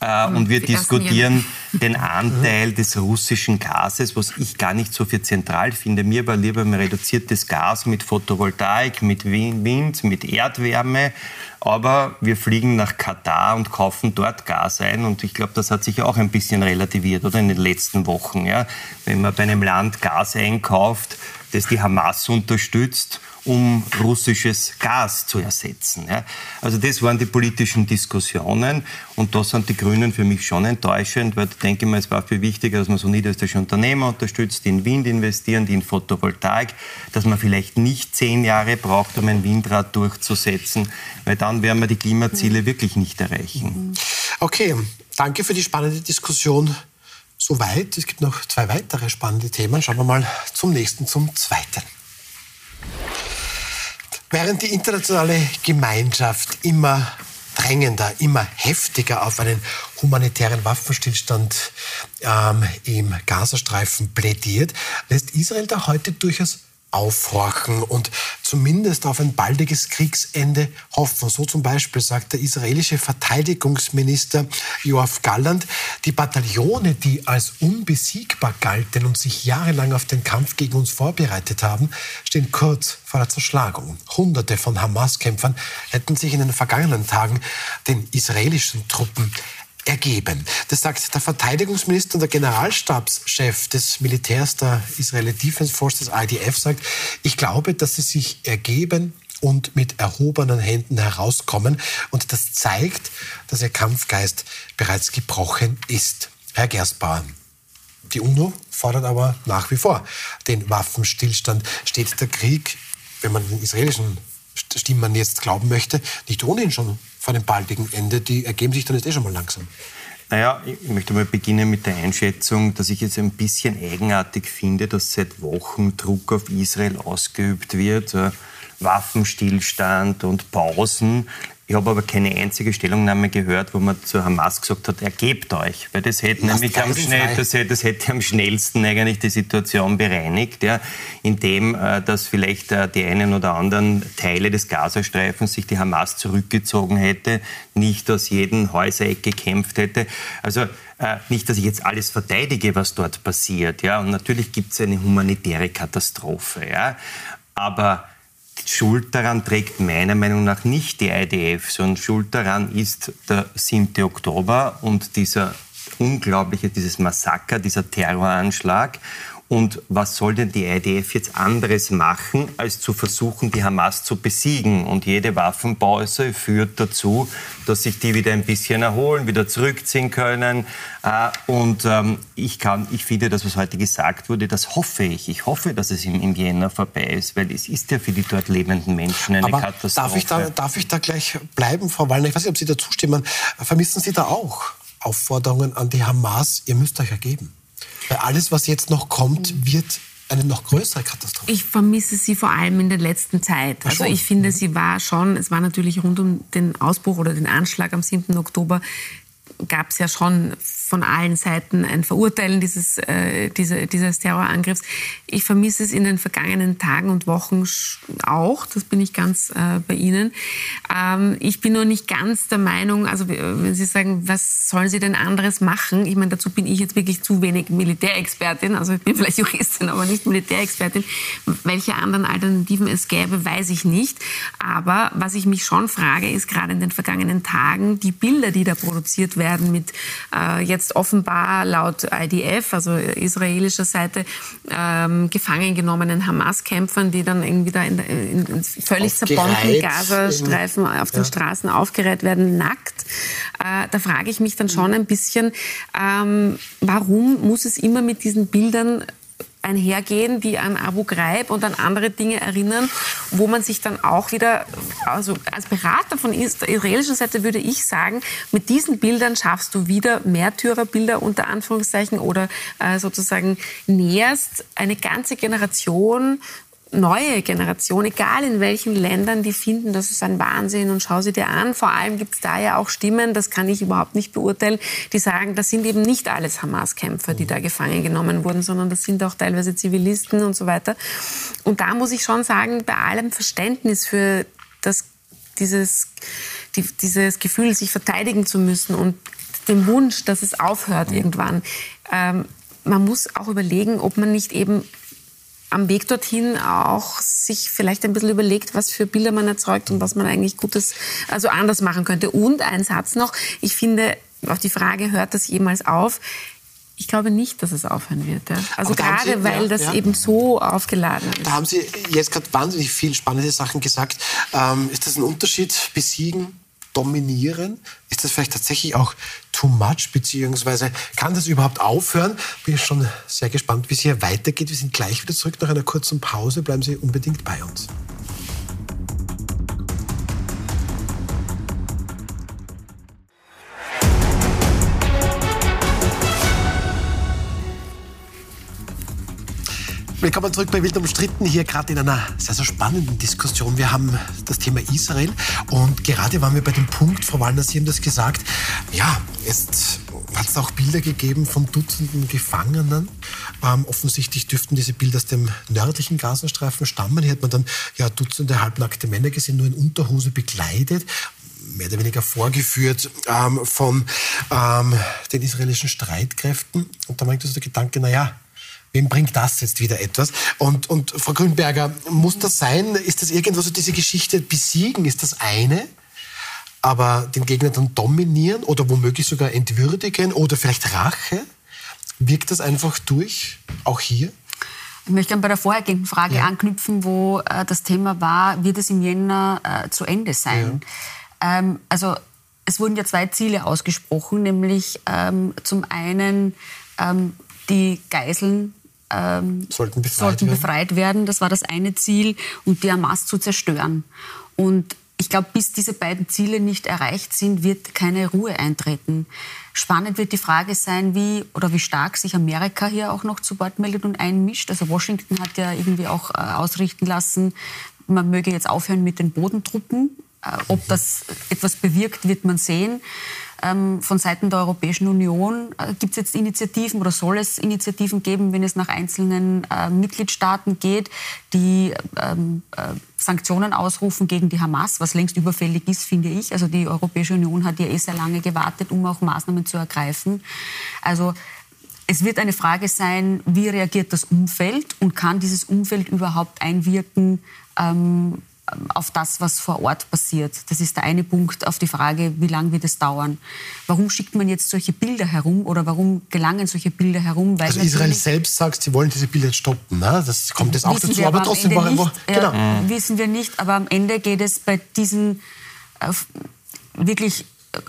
C: Äh, und wir diskutieren den Anteil des russischen Gases, was ich gar nicht so für zentral finde. Mir war lieber ein reduziertes Gas mit Photovoltaik, mit Wind, mit Erdwärme aber wir fliegen nach Katar und kaufen dort Gas ein. Und ich glaube, das hat sich auch ein bisschen relativiert, oder in den letzten Wochen. Ja? Wenn man bei einem Land Gas einkauft, das die Hamas unterstützt, um russisches Gas zu ersetzen. Ja. Also das waren die politischen Diskussionen und da sind die Grünen für mich schon enttäuschend, weil ich denke mal, es war viel wichtiger, dass man so niederländische Unternehmer unterstützt, die in Wind investieren, die in Photovoltaik, dass man vielleicht nicht zehn Jahre braucht, um ein Windrad durchzusetzen, weil dann werden wir die Klimaziele wirklich nicht erreichen.
A: Okay, danke für die spannende Diskussion. Soweit. Es gibt noch zwei weitere spannende Themen. Schauen wir mal zum nächsten, zum zweiten. Während die internationale Gemeinschaft immer drängender, immer heftiger auf einen humanitären Waffenstillstand ähm, im Gazastreifen plädiert, lässt Israel da heute durchaus aufhorchen und zumindest auf ein baldiges Kriegsende hoffen. So zum Beispiel sagt der israelische Verteidigungsminister Joachim Galland, die Bataillone, die als unbesiegbar galten und sich jahrelang auf den Kampf gegen uns vorbereitet haben, stehen kurz vor der Zerschlagung. Hunderte von Hamas-Kämpfern hätten sich in den vergangenen Tagen den israelischen Truppen ergeben. Das sagt der Verteidigungsminister und der Generalstabschef des Militärs der Israeli Defense Forces, IDF, sagt, ich glaube, dass sie sich ergeben und mit erhobenen Händen herauskommen. Und das zeigt, dass ihr Kampfgeist bereits gebrochen ist. Herr Gerstbauer, die UNO fordert aber nach wie vor den Waffenstillstand. Steht der Krieg, wenn man den israelischen Stimmen jetzt glauben möchte, nicht ohnehin schon vor dem baldigen Ende, die ergeben sich dann jetzt eh schon mal langsam.
C: Naja, ich möchte mal beginnen mit der Einschätzung, dass ich es ein bisschen eigenartig finde, dass seit Wochen Druck auf Israel ausgeübt wird. Waffenstillstand und Pausen. Ich habe aber keine einzige Stellungnahme gehört, wo man zu Hamas gesagt hat, ergebt euch. Weil das hätte, nämlich am, schnell, das, das, hätte am schnellsten eigentlich die Situation bereinigt, ja, indem äh, dass vielleicht äh, die einen oder anderen Teile des Gazastreifens sich die Hamas zurückgezogen hätte, nicht aus jedem Häusereck gekämpft hätte. Also äh, nicht, dass ich jetzt alles verteidige, was dort passiert. Ja, und natürlich gibt es eine humanitäre Katastrophe. Ja, aber Schuld daran trägt meiner Meinung nach nicht die IDF, sondern Schuld daran ist der 7. Oktober und dieser unglaubliche, dieses Massaker, dieser Terroranschlag. Und was soll denn die IDF jetzt anderes machen, als zu versuchen, die Hamas zu besiegen? Und jede Waffenpause führt dazu, dass sich die wieder ein bisschen erholen, wieder zurückziehen können. Äh, und ähm, ich, kann, ich finde, das, was heute gesagt wurde, das hoffe ich. Ich hoffe, dass es im, im Jänner vorbei ist, weil es ist ja für die dort lebenden Menschen eine Aber Katastrophe.
A: Darf ich, da, darf ich da gleich bleiben, Frau Wallner? Ich weiß nicht, ob Sie da zustimmen. Vermissen Sie da auch Aufforderungen an die Hamas, ihr müsst euch ergeben? Weil alles, was jetzt noch kommt, wird eine noch größere Katastrophe.
D: Ich vermisse sie vor allem in der letzten Zeit. Also ich finde, mhm. sie war schon, es war natürlich rund um den Ausbruch oder den Anschlag am 7. Oktober, gab es ja schon von allen Seiten ein Verurteilen dieses, äh, diese, dieses Terrorangriffs. Ich vermisse es in den vergangenen Tagen und Wochen auch, das bin ich ganz äh, bei Ihnen. Ähm, ich bin nur nicht ganz der Meinung, also wenn Sie sagen, was sollen Sie denn anderes machen? Ich meine, dazu bin ich jetzt wirklich zu wenig Militärexpertin, also ich bin vielleicht Juristin, aber nicht Militärexpertin. Welche anderen Alternativen es gäbe, weiß ich nicht. Aber was ich mich schon frage, ist gerade in den vergangenen Tagen die Bilder, die da produziert werden mit äh, jetzt jetzt offenbar laut IDF, also israelischer Seite, ähm, gefangen genommenen Hamas-Kämpfern, die dann irgendwie da in, in, in völlig zerbombten Gazastreifen auf den ja. Straßen aufgereiht werden, nackt. Äh, da frage ich mich dann schon ein bisschen, ähm, warum muss es immer mit diesen Bildern einhergehen, die an Abu Ghraib und an andere Dinge erinnern, wo man sich dann auch wieder, also als Berater von der israelischen Seite würde ich sagen, mit diesen Bildern schaffst du wieder Märtyrerbilder unter Anführungszeichen oder äh, sozusagen näherst eine ganze Generation neue Generation, egal in welchen Ländern, die finden, das ist ein Wahnsinn und schau sie dir an. Vor allem gibt es da ja auch Stimmen, das kann ich überhaupt nicht beurteilen, die sagen, das sind eben nicht alles Hamas-Kämpfer, die da gefangen genommen wurden, sondern das sind auch teilweise Zivilisten und so weiter. Und da muss ich schon sagen, bei allem Verständnis für das, dieses, die, dieses Gefühl, sich verteidigen zu müssen und dem Wunsch, dass es aufhört irgendwann, ähm, man muss auch überlegen, ob man nicht eben am Weg dorthin auch sich vielleicht ein bisschen überlegt, was für Bilder man erzeugt und was man eigentlich Gutes, also anders machen könnte. Und ein Satz noch, ich finde, auf die Frage, hört das jemals auf? Ich glaube nicht, dass es aufhören wird. Ja. Also gerade Sie, weil ja, das ja. eben so aufgeladen ist.
A: Da haben Sie jetzt gerade wahnsinnig viele spannende Sachen gesagt. Ähm, ist das ein Unterschied, besiegen, dominieren? Ist das vielleicht tatsächlich auch too much, beziehungsweise kann das überhaupt aufhören? Bin ich schon sehr gespannt, wie es hier weitergeht. Wir sind gleich wieder zurück nach einer kurzen Pause. Bleiben Sie unbedingt bei uns. Willkommen zurück bei Wild umstritten, hier gerade in einer sehr, sehr spannenden Diskussion. Wir haben das Thema Israel und gerade waren wir bei dem Punkt, Frau Wallner, Sie haben das gesagt, ja, jetzt hat es auch Bilder gegeben von Dutzenden Gefangenen. Ähm, offensichtlich dürften diese Bilder aus dem nördlichen Gazastreifen stammen. Hier hat man dann ja, Dutzende halbnackte Männer gesehen, nur in Unterhose bekleidet mehr oder weniger vorgeführt ähm, von ähm, den israelischen Streitkräften. Und da war so der Gedanke, naja, Wem bringt das jetzt wieder etwas? Und, und Frau Grünberger, muss das sein? Ist das irgendwas, so diese Geschichte besiegen, ist das eine? Aber den Gegner dann dominieren oder womöglich sogar entwürdigen oder vielleicht Rache? Wirkt das einfach durch, auch hier?
B: Ich möchte bei der vorhergehenden Frage ja. anknüpfen, wo äh, das Thema war, wird es im Jänner äh, zu Ende sein? Ja. Ähm, also es wurden ja zwei Ziele ausgesprochen, nämlich ähm, zum einen ähm, die Geiseln ähm, sollten, befreit, sollten werden. befreit werden. Das war das eine Ziel, und die Hamas zu zerstören. Und ich glaube, bis diese beiden Ziele nicht erreicht sind, wird keine Ruhe eintreten. Spannend wird die Frage sein, wie oder wie stark sich Amerika hier auch noch zu Wort meldet und einmischt. Also Washington hat ja irgendwie auch äh, ausrichten lassen, man möge jetzt aufhören mit den Bodentruppen. Äh, ob das etwas bewirkt, wird man sehen. Ähm, von Seiten der Europäischen Union äh, gibt es jetzt Initiativen oder soll es Initiativen geben, wenn es nach einzelnen äh, Mitgliedstaaten geht, die ähm, äh, Sanktionen ausrufen gegen die Hamas, was längst überfällig ist, finde ich. Also die Europäische Union hat ja eh sehr lange gewartet, um auch Maßnahmen zu ergreifen. Also es wird eine Frage sein, wie reagiert das Umfeld und kann dieses Umfeld überhaupt einwirken ähm, auf das, was vor Ort passiert. Das ist der eine Punkt auf die Frage, wie lange wird es dauern. Warum schickt man jetzt solche Bilder herum oder warum gelangen solche Bilder herum?
A: Also Israel selbst sagt, sie wollen diese Bilder stoppen. Ne? Das kommt jetzt auch dazu. Aber, aber trotzdem
B: war nicht, genau. äh, wissen wir nicht. Aber am Ende geht es bei diesen äh, wirklich äh,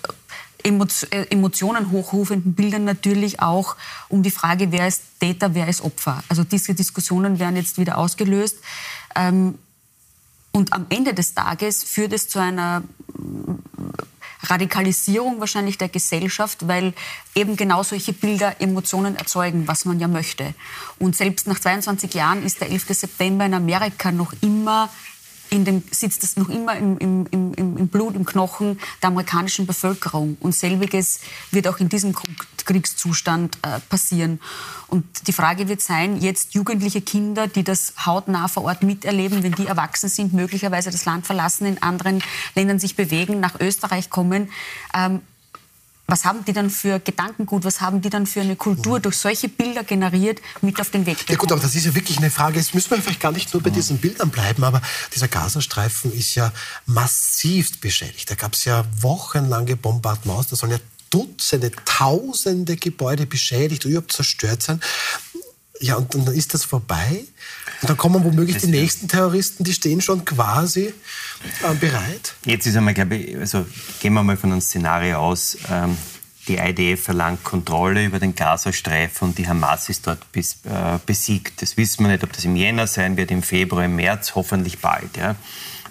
B: äh, Emotionen hochrufenden Bildern natürlich auch um die Frage, wer ist Täter, wer ist Opfer. Also diese Diskussionen werden jetzt wieder ausgelöst. Ähm, und am Ende des Tages führt es zu einer Radikalisierung wahrscheinlich der Gesellschaft, weil eben genau solche Bilder Emotionen erzeugen, was man ja möchte. Und selbst nach 22 Jahren ist der 11. September in Amerika noch immer in dem, sitzt es noch immer im, im, im, im Blut, im Knochen der amerikanischen Bevölkerung. Und selbiges wird auch in diesem Kriegszustand äh, passieren. Und die Frage wird sein, jetzt jugendliche Kinder, die das hautnah vor Ort miterleben, wenn die erwachsen sind, möglicherweise das Land verlassen, in anderen Ländern sich bewegen, nach Österreich kommen, ähm, was haben die dann für Gedankengut, was haben die dann für eine Kultur mhm. durch solche Bilder generiert, mit auf den Weg bekommen?
A: Ja gut, aber das ist ja wirklich eine Frage, jetzt müssen wir vielleicht gar nicht nur bei diesen Bildern bleiben, aber dieser Gazastreifen ist ja massivst beschädigt. Da gab es ja wochenlange Bombardements, da sollen ja Dutzende, Tausende Gebäude beschädigt oder überhaupt zerstört sein. Ja, und dann ist das vorbei. Und dann kommen womöglich die nächsten Terroristen, die stehen schon quasi äh, bereit.
C: Jetzt ist einmal, glaube ich, also gehen wir mal von einem Szenario aus. Ähm, die IDF verlangt Kontrolle über den Gazastreifen und die Hamas ist dort bis, äh, besiegt. Das wissen wir nicht, ob das im Jänner sein wird, im Februar, im März, hoffentlich bald. Ja.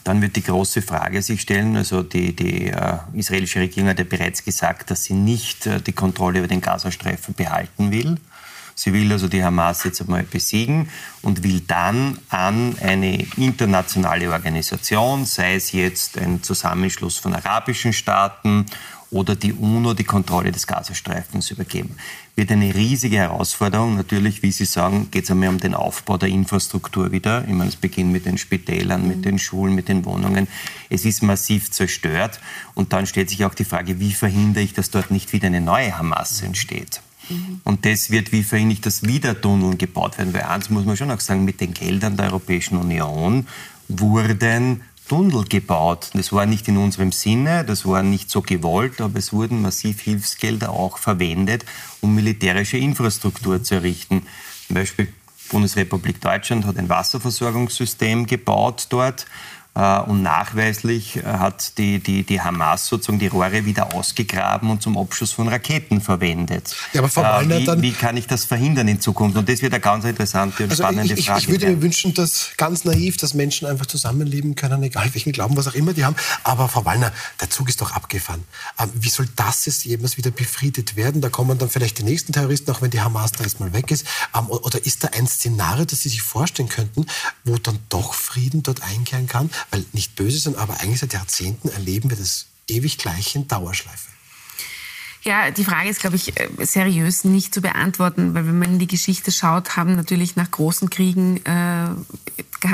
C: Dann wird die große Frage sich stellen, also die, die äh, israelische Regierung hat ja bereits gesagt, dass sie nicht äh, die Kontrolle über den Gazastreifen behalten will. Sie will also die Hamas jetzt einmal besiegen und will dann an eine internationale Organisation, sei es jetzt ein Zusammenschluss von arabischen Staaten oder die UNO die Kontrolle des Gazastreifens übergeben. Wird eine riesige Herausforderung. Natürlich, wie Sie sagen, geht es einmal um den Aufbau der Infrastruktur wieder. Ich meine, es beginnt mit den Spitälern, mit den Schulen, mit den Wohnungen. Es ist massiv zerstört. Und dann stellt sich auch die Frage, wie verhindere ich, dass dort nicht wieder eine neue Hamas entsteht? Mhm. Und das wird, wie verhindert das wieder Tunnel gebaut werden? Weil eins muss man schon auch sagen, mit den Geldern der Europäischen Union wurden Tunnel gebaut. Das war nicht in unserem Sinne, das war nicht so gewollt, aber es wurden massiv Hilfsgelder auch verwendet, um militärische Infrastruktur zu errichten. Zum Beispiel Bundesrepublik Deutschland hat ein Wasserversorgungssystem gebaut dort und nachweislich äh, hat die, die, die Hamas sozusagen die Rohre wieder ausgegraben und zum Abschuss von Raketen verwendet.
A: Ja, aber Frau Wallner,
C: äh, wie,
A: dann,
C: wie kann ich das verhindern in Zukunft? Und das wird eine ganz interessante und
A: also
C: spannende
A: ich, ich,
C: Frage.
A: Ich würde mir wünschen, dass ganz naiv, dass Menschen einfach zusammenleben können, egal welchen Glauben, was auch immer die haben. Aber Frau Wallner, der Zug ist doch abgefahren. Ähm, wie soll das jetzt jemals wieder befriedet werden? Da kommen dann vielleicht die nächsten Terroristen, auch wenn die Hamas da erstmal weg ist. Ähm, oder ist da ein Szenario, das Sie sich vorstellen könnten, wo dann doch Frieden dort einkehren kann? Weil nicht böse sind, aber eigentlich seit Jahrzehnten erleben wir das ewig gleiche in Dauerschleife.
D: Ja, die Frage ist, glaube ich, äh, seriös nicht zu beantworten, weil wenn man in die Geschichte schaut, haben natürlich nach großen Kriegen äh,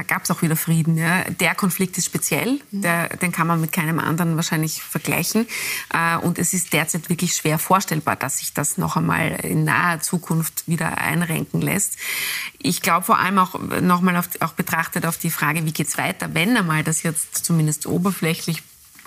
D: gab es auch wieder Frieden. Ja. Der Konflikt ist speziell, der, den kann man mit keinem anderen wahrscheinlich vergleichen. Äh, und es ist derzeit wirklich schwer vorstellbar, dass sich das noch einmal in naher Zukunft wieder einrenken lässt. Ich glaube vor allem auch nochmal auch betrachtet auf die Frage, wie geht's weiter, wenn einmal das jetzt zumindest oberflächlich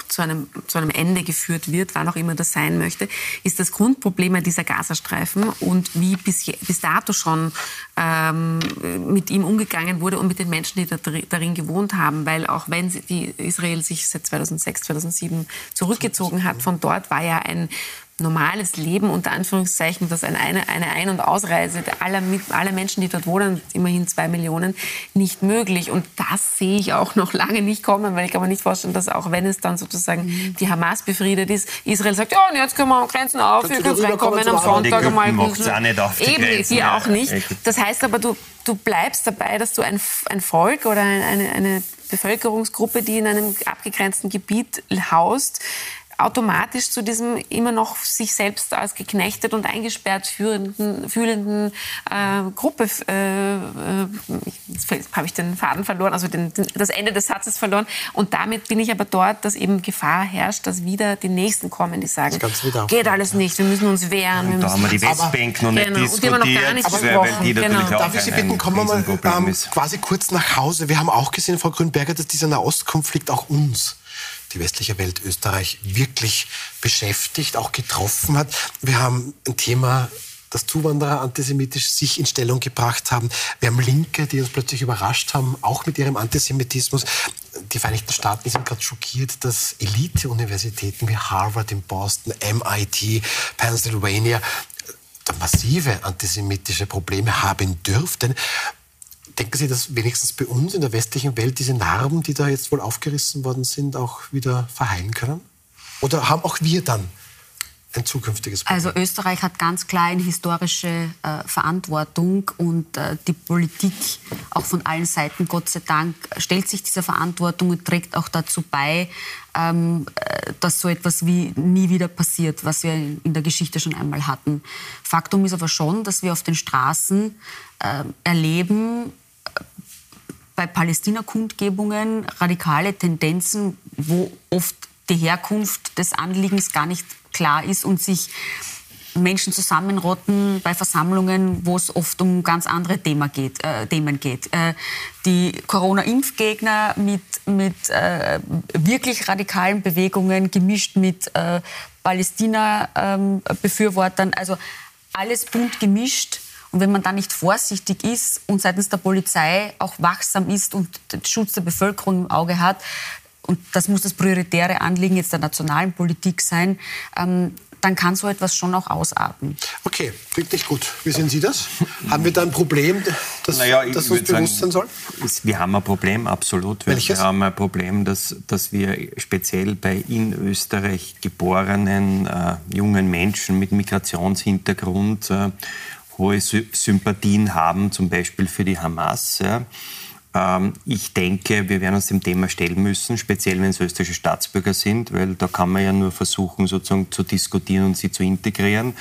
D: zu einem, zu einem Ende geführt wird, wann auch immer das sein möchte, ist das Grundproblem dieser Gazastreifen und wie bis, bis dato schon ähm, mit ihm umgegangen wurde und mit den Menschen, die da, darin gewohnt haben. Weil auch wenn die Israel sich seit 2006, 2007 zurückgezogen hat, von dort war ja ein normales Leben, unter Anführungszeichen, dass eine, eine Ein- und Ausreise aller, aller Menschen, die dort wohnen, immerhin zwei Millionen, nicht möglich. Und das sehe ich auch noch lange nicht kommen, weil ich kann mir nicht vorstellen, dass auch wenn es dann sozusagen die Hamas befriedet ist, Israel sagt, ja, und jetzt können wir Grenzen auf, wir können reinkommen am Sonntag einmal. Eben, die auch nicht. Das heißt aber, du, du bleibst dabei, dass du ein, ein Volk oder eine, eine Bevölkerungsgruppe, die in einem abgegrenzten Gebiet haust, automatisch zu diesem immer noch sich selbst als geknechtet und eingesperrt führenden, fühlenden äh, Gruppe, äh, äh, jetzt habe ich den Faden verloren, also den, den, das Ende des Satzes verloren. Und damit bin ich aber dort, dass eben Gefahr herrscht, dass wieder die Nächsten kommen, die sagen, geht alles nicht, wir müssen uns wehren.
C: Wir da haben wir die Westbank noch nicht
D: genau,
C: diskutiert,
D: und die haben wir noch gar nicht besprochen.
C: Die
D: genau.
A: Darf ich Sie bitten, kommen wir mal ähm, quasi kurz nach Hause. Wir haben auch gesehen, Frau Grünberger, dass dieser Nahostkonflikt auch uns die westliche Welt Österreich wirklich beschäftigt, auch getroffen hat. Wir haben ein Thema dass Zuwanderer antisemitisch sich in Stellung gebracht haben. Wir haben Linke, die uns plötzlich überrascht haben, auch mit ihrem Antisemitismus. Die Vereinigten Staaten sind gerade schockiert, dass Elite-Universitäten wie Harvard in Boston, MIT, Pennsylvania massive antisemitische Probleme haben dürften. Denken Sie, dass wenigstens bei uns in der westlichen Welt diese Narben, die da jetzt wohl aufgerissen worden sind, auch wieder verheilen können? Oder haben auch wir dann ein zukünftiges
B: Problem? Also Österreich hat ganz klar eine historische äh, Verantwortung und äh, die Politik auch von allen Seiten, Gott sei Dank, stellt sich dieser Verantwortung und trägt auch dazu bei, ähm, äh, dass so etwas wie nie wieder passiert, was wir in der Geschichte schon einmal hatten. Faktum ist aber schon, dass wir auf den Straßen äh, erleben, bei Palästina-Kundgebungen radikale Tendenzen, wo oft die Herkunft des Anliegens gar nicht klar ist und sich Menschen zusammenrotten bei Versammlungen, wo es oft um ganz andere Thema geht, äh, Themen geht. Äh, die Corona-Impfgegner mit, mit äh, wirklich radikalen Bewegungen gemischt mit äh, Palästina-Befürwortern, also alles bunt gemischt und wenn man da nicht vorsichtig ist und seitens der Polizei auch wachsam ist und den Schutz der Bevölkerung im Auge hat, und das muss das prioritäre Anliegen jetzt der nationalen Politik sein, ähm, dann kann so etwas schon auch ausarten.
A: Okay, klingt nicht gut. Wie sehen Sie das? haben wir da ein Problem, das, naja, das uns bewusst sein soll?
C: Wir haben ein Problem, absolut.
A: Welches?
C: Wir haben ein Problem, dass, dass wir speziell bei in Österreich geborenen äh, jungen Menschen mit Migrationshintergrund äh, hohe Sympathien haben, zum Beispiel für die Hamas. Ja. Ähm, ich denke, wir werden uns dem Thema stellen müssen, speziell wenn es österreichische Staatsbürger sind, weil da kann man ja nur versuchen, sozusagen zu diskutieren und sie zu integrieren.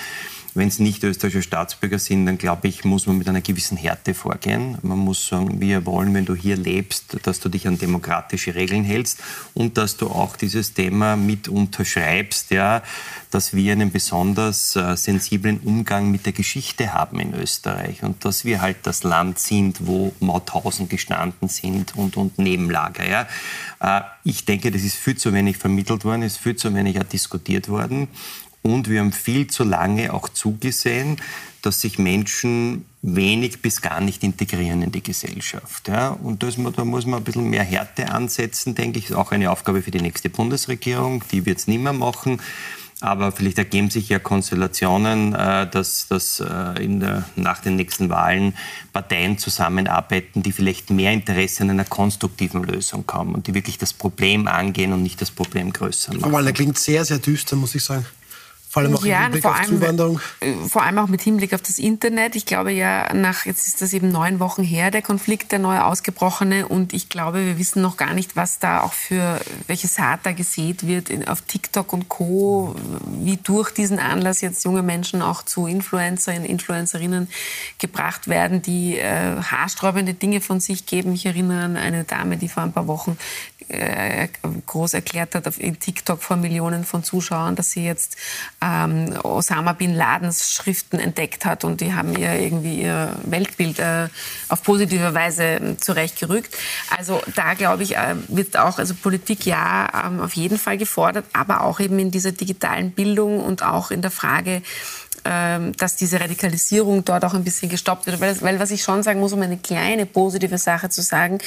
C: Wenn es nicht österreichische Staatsbürger sind, dann glaube ich, muss man mit einer gewissen Härte vorgehen. Man muss sagen, wir wollen, wenn du hier lebst, dass du dich an demokratische Regeln hältst und dass du auch dieses Thema mit unterschreibst, ja, dass wir einen besonders äh, sensiblen Umgang mit der Geschichte haben in Österreich und dass wir halt das Land sind, wo Mauthausen gestanden sind und, und Nebenlager. Ja. Äh, ich denke, das ist viel zu wenig vermittelt worden, ist viel zu wenig diskutiert worden. Und wir haben viel zu lange auch zugesehen, dass sich Menschen wenig bis gar nicht integrieren in die Gesellschaft. Ja? Und das, da muss man ein bisschen mehr Härte ansetzen, denke ich. Ist auch eine Aufgabe für die nächste Bundesregierung. Die wird es nicht mehr machen. Aber vielleicht ergeben sich ja Konstellationen, äh, dass, dass äh, in der, nach den nächsten Wahlen Parteien zusammenarbeiten, die vielleicht mehr Interesse an einer konstruktiven Lösung haben und die wirklich das Problem angehen und nicht das Problem größer machen.
A: Aber der klingt sehr, sehr düster, muss ich sagen.
D: Vor allem auch ja, im Hinblick vor auf allem, Zuwanderung. Äh, vor allem auch mit Hinblick auf das Internet. Ich glaube ja, nach, jetzt ist das eben neun Wochen her, der Konflikt, der neu ausgebrochene. Und ich glaube, wir wissen noch gar nicht, was da auch für, welche Saat da gesät wird in, auf TikTok und Co., wie durch diesen Anlass jetzt junge Menschen auch zu Influencerinnen, Influencerinnen gebracht werden, die äh, haarsträubende Dinge von sich geben. Ich erinnere an eine Dame, die vor ein paar Wochen äh, groß erklärt hat auf TikTok vor Millionen von Zuschauern, dass sie jetzt ähm, Osama bin Ladens Schriften entdeckt hat und die haben ihr irgendwie ihr Weltbild äh, auf positive Weise äh, zurechtgerückt. Also da glaube ich, äh, wird auch also Politik ja ähm, auf jeden Fall gefordert, aber auch eben in dieser digitalen Bildung und auch in der Frage, ähm, dass diese Radikalisierung dort auch ein bisschen gestoppt wird. Weil, weil was ich schon sagen muss, um eine kleine positive Sache zu sagen,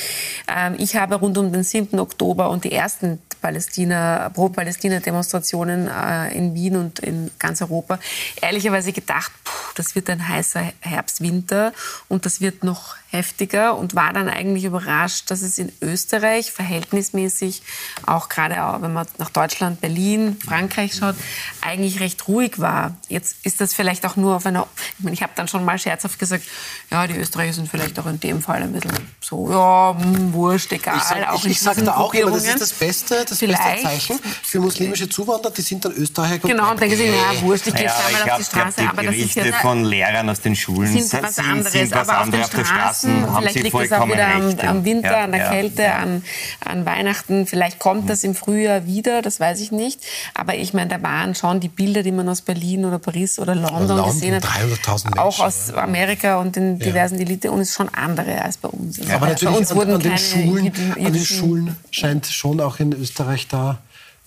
D: ähm, ich habe rund um den 7. Oktober und die ersten Palästina, Pro-Palästina-Demonstrationen äh, in Wien und in ganz Europa ehrlicherweise gedacht, puh, das wird ein heißer Herbst, Winter und das wird noch heftiger und war dann eigentlich überrascht, dass es in Österreich verhältnismäßig, auch gerade wenn man nach Deutschland, Berlin, Frankreich schaut, eigentlich recht ruhig war. Jetzt ist das vielleicht auch nur auf einer, ich, meine, ich habe dann schon mal scherzhaft gesagt, ja, die Österreicher sind vielleicht auch in dem Fall ein bisschen so, ja, hm, wurscht, egal.
A: Ich sage
D: auch
A: ich, sag da auch immer, das ist das beste, das beste Zeichen für muslimische Zuwanderer, die sind dann Österreicher.
D: Genau, und denken sie, na, wurscht, ich gehe
C: ja,
D: zweimal auf die Straße.
C: aber das ist ja von Lehrern aus den Schulen
D: sind was anderes, sind was aber auf, auf der Straße Straßen, vielleicht liegt es auch wieder am, am Winter, ja, an der ja, Kälte, ja. An, an Weihnachten. Vielleicht kommt das im Frühjahr wieder, das weiß ich nicht. Aber ich meine, da waren schon die Bilder, die man aus Berlin oder Paris oder London, London gesehen hat.
A: 300.000
D: Auch aus Amerika und den diversen Elite und es ist schon andere als bei uns.
A: Aber natürlich bei uns wurden an, den Schulen, an den Schulen scheint schon auch in Österreich da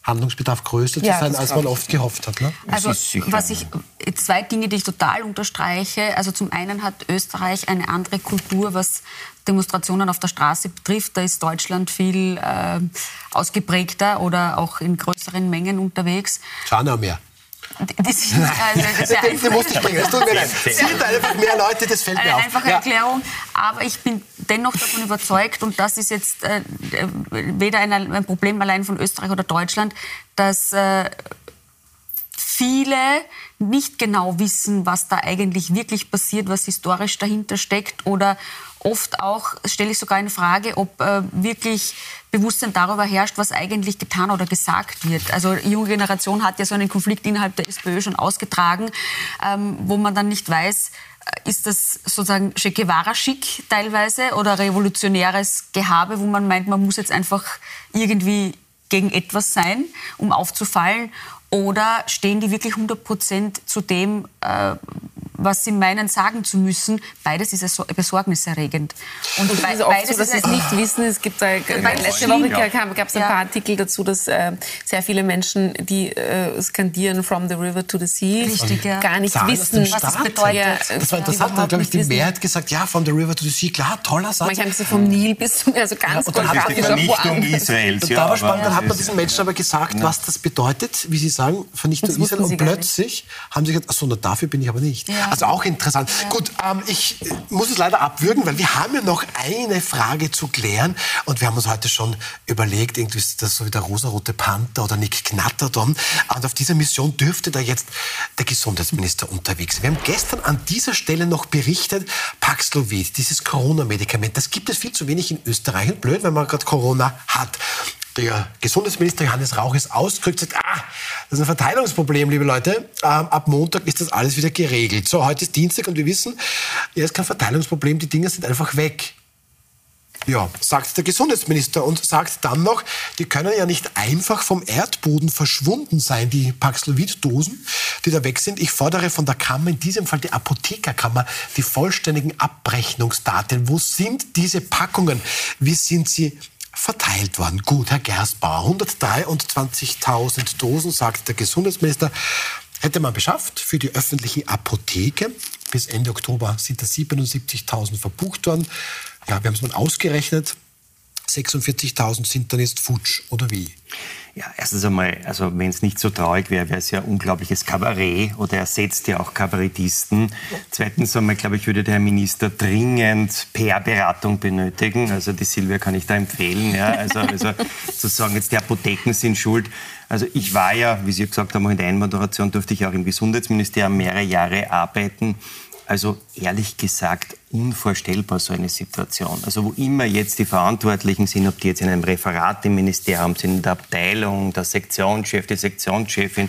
A: Handlungsbedarf größer zu ja, sein, als man oft gehofft hat. Ne?
B: Also was ich, zwei Dinge, die ich total unterstreiche. Also zum einen hat Österreich eine andere Kultur, was Demonstrationen auf der Straße betrifft. Da ist Deutschland viel äh, ausgeprägter oder auch in größeren Mengen unterwegs.
A: Schau Die sind, also, das ist musste springen, es tut mir leid. Sind einfach mehr Leute, das fällt mir
B: eine
A: auf.
B: Einfache ja. Erklärung, aber ich bin dennoch davon überzeugt, und das ist jetzt äh, weder ein, ein, Problem allein von Österreich oder Deutschland, dass äh, viele nicht genau wissen, was da eigentlich wirklich passiert, was historisch dahinter steckt oder oft auch, stelle ich sogar in Frage, ob äh, wirklich Bewusstsein darüber herrscht, was eigentlich getan oder gesagt wird. Also die junge Generation hat ja so einen Konflikt innerhalb der SPÖ schon ausgetragen, ähm, wo man dann nicht weiß, äh, ist das sozusagen Che Guevara-schick teilweise oder revolutionäres Gehabe, wo man meint, man muss jetzt einfach irgendwie gegen etwas sein, um aufzufallen? Oder stehen die wirklich 100 Prozent zu dem, äh, was sie meinen, sagen zu müssen? Beides ist so besorgniserregend.
D: Und es ist oft so, dass sie es nicht wissen. Es gibt da, letzte Woche ja. gab es ein paar Artikel dazu, dass äh, sehr viele Menschen, die äh, skandieren «From the river to the sea»,
B: Richtig, ja.
D: gar nicht wissen, was das bedeutet. Ja,
A: das war interessant. Da hat, glaube ich, die Mehrheit gesagt, ja, «From the river to the sea», klar, toller Satz.
D: Manche haben gesagt, vom Nil bis zum, also ganz ja,
C: geografischer Vernichtung Israels.
A: Ja, da war spannend, dann hat man diesen Menschen aber gesagt, was das bedeutet, wie sie sagen, Vernichtung Israel. Und plötzlich haben sie gesagt, achso, dafür bin ich aber nicht. Also auch interessant. Ja. Gut, ähm, ich muss es leider abwürgen, weil wir haben ja noch eine Frage zu klären. Und wir haben uns heute schon überlegt, irgendwie ist das so wie der rosarote Panther oder Nick Knatterdon. Und auf dieser Mission dürfte da jetzt der Gesundheitsminister unterwegs sein. Wir haben gestern an dieser Stelle noch berichtet, Paxlovid, dieses Corona-Medikament, das gibt es viel zu wenig in Österreich. Und blöd, wenn man gerade Corona hat. Der Gesundheitsminister Johannes Rauch ist ausgerückt, sagt, ah, das ist ein Verteilungsproblem, liebe Leute. Ähm, ab Montag ist das alles wieder geregelt. So, heute ist Dienstag und wir wissen, ja, ist kein Verteilungsproblem, die Dinge sind einfach weg. Ja, sagt der Gesundheitsminister und sagt dann noch, die können ja nicht einfach vom Erdboden verschwunden sein, die Paxlovid-Dosen, die da weg sind. Ich fordere von der Kammer, in diesem Fall die Apothekerkammer, die vollständigen Abrechnungsdaten. Wo sind diese Packungen? Wie sind sie verteilt worden? Gut, Herr Gerstbauer, 123.000 Dosen, sagt der Gesundheitsminister, hätte man beschafft für die öffentliche Apotheke. Bis Ende Oktober sind da 77.000 verbucht worden. Ja, wir haben es mal ausgerechnet. 46.000 sind dann jetzt futsch, oder wie?
C: Ja, erstens einmal, also wenn es nicht so traurig wäre, wäre es ja unglaubliches Kabarett oder ersetzt ja auch Kabarettisten. Zweitens einmal, glaube ich, würde der Herr Minister dringend PR-Beratung benötigen. Also die Silvia kann ich da empfehlen. Ja. Also, also zu sagen, jetzt die Apotheken sind schuld. Also ich war ja, wie Sie gesagt haben, in der Einmoderation durfte ich auch im Gesundheitsministerium mehrere Jahre arbeiten. Also ehrlich gesagt unvorstellbar so eine Situation. Also wo immer jetzt die Verantwortlichen sind, ob die jetzt in einem Referat im Ministerium sind, in der Abteilung, der Sektionschef, die Sektionschefin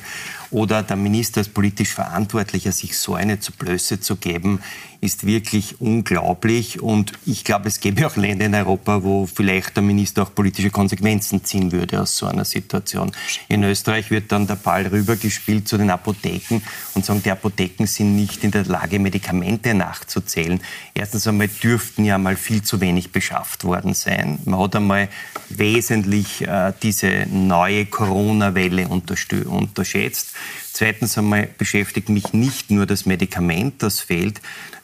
C: oder der Minister als politisch Verantwortlicher, sich so eine zu Blöße zu geben, ist wirklich unglaublich. Und ich glaube, es gäbe auch Länder in Europa, wo vielleicht der Minister auch politische Konsequenzen ziehen würde aus so einer Situation. In Österreich wird dann der Ball rübergespielt zu den Apotheken und sagen, die Apotheken sind nicht in der Lage, Medikamente nachzuzählen. Erstens einmal dürften ja mal viel zu wenig beschafft worden sein. Man hat einmal wesentlich äh, diese neue Corona-Welle unterschätzt. Zweitens einmal beschäftigt mich nicht nur das Medikament, das fehlt,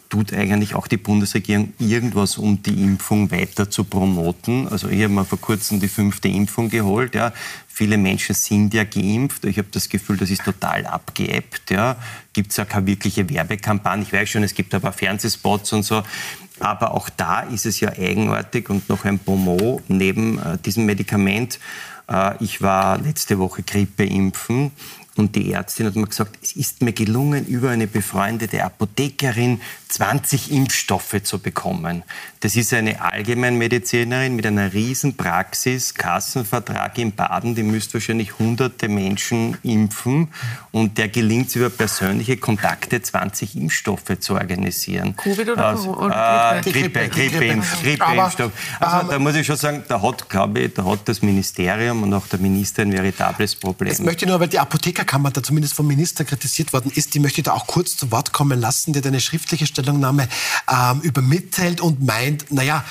C: tut eigentlich auch die Bundesregierung irgendwas, um die Impfung weiter zu promoten? Also ich habe mir vor kurzem die fünfte Impfung geholt. Ja. Viele Menschen sind ja geimpft. Ich habe das Gefühl, das ist total abgeebbt. Ja. Gibt es ja keine wirkliche Werbekampagne. Ich weiß schon, es gibt ein paar Fernsehspots und so. Aber auch da ist es ja eigenartig und noch ein Promo neben äh, diesem Medikament. Äh, ich war letzte Woche Grippe impfen und die Ärztin hat mir gesagt, es ist mir gelungen, über eine befreundete Apothekerin 20 Impfstoffe zu bekommen. Das ist eine Allgemeinmedizinerin mit einer riesen Praxis, Kassenvertrag in Baden, die müsste wahrscheinlich hunderte Menschen impfen und der gelingt es über persönliche Kontakte 20 Impfstoffe zu organisieren.
D: Covid oder,
C: also? Äh, Grippe, Grippe, Grippe, Grippe Impfstoff. Also ähm, da muss ich schon sagen, da hat, glaube ich, da hat das Ministerium und auch der Minister ein veritables Problem.
A: Jetzt möchte ich nur, weil die Apothekerkammer da zumindest vom Minister kritisiert worden ist, die möchte ich da auch kurz zu Wort kommen lassen, die hat eine schriftliche Stellungnahme ähm, übermittelt und meint, naja,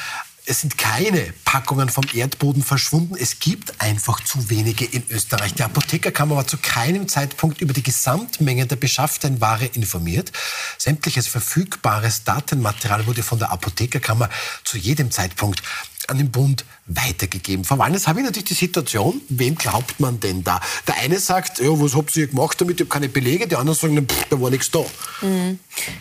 A: es sind keine Packungen vom Erdboden verschwunden. Es gibt einfach zu wenige in Österreich. Die Apothekerkammer war zu keinem Zeitpunkt über die Gesamtmenge der beschafften Ware informiert. Sämtliches verfügbares Datenmaterial wurde von der Apothekerkammer zu jedem Zeitpunkt an den Bund weitergegeben. Frau Wallner, habe ich natürlich die Situation, wem glaubt man denn da? Der eine sagt, ja, was habt ihr gemacht damit, ich habe keine Belege, die anderen sagen, pff, da war nichts da.
D: Mhm.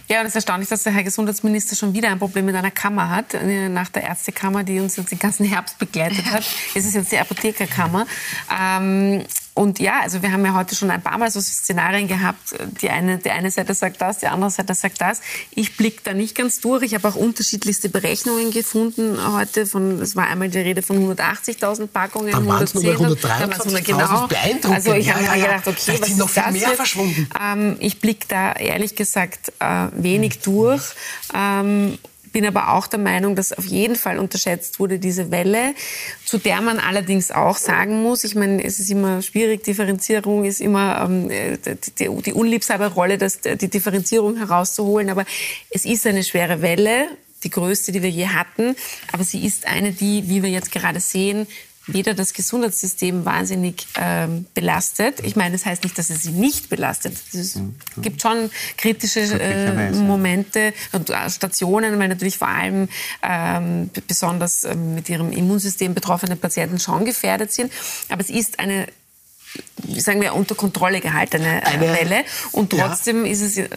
D: Ja, und es ist erstaunlich, dass der Herr Gesundheitsminister schon wieder ein Problem mit einer Kammer hat. Nach der Ärztekammer, die uns jetzt den ganzen Herbst begleitet hat, ist es jetzt die Apothekerkammer. Ähm, und ja, also wir haben ja heute schon ein paar Mal so Szenarien gehabt. Die eine, die eine Seite sagt das, die andere Seite sagt das. Ich blicke da nicht ganz durch. Ich habe auch unterschiedlichste Berechnungen gefunden heute. Von, es war einmal die Rede von 180.000 Packungen.
A: Dann waren es nur 123.000.
D: Genau. Also ich habe ja, mir gedacht, okay, was
A: sind noch
D: ist
A: viel
D: das
A: mehr
D: jetzt?
A: verschwunden.
D: Ähm, ich blicke da ehrlich gesagt äh, wenig durch. Ähm, bin aber auch der Meinung, dass auf jeden Fall unterschätzt wurde diese Welle, zu der man allerdings auch sagen muss, ich meine, es ist immer schwierig, Differenzierung ist immer ähm, die, die unliebsame Rolle, das, die Differenzierung herauszuholen, aber es ist eine schwere Welle, die größte, die wir je hatten, aber sie ist eine, die, wie wir jetzt gerade sehen, weder das Gesundheitssystem wahnsinnig ähm, belastet. Ich meine, das heißt nicht, dass es sie nicht belastet. Es
C: Mhm.
D: gibt schon kritische äh, Momente und äh, Stationen, weil natürlich vor allem ähm, besonders ähm, mit ihrem Immunsystem betroffene Patienten schon gefährdet sind. Aber es ist eine sagen wir, unter Kontrolle gehaltene äh, Welle. Und
A: Ja.
D: trotzdem ist es äh,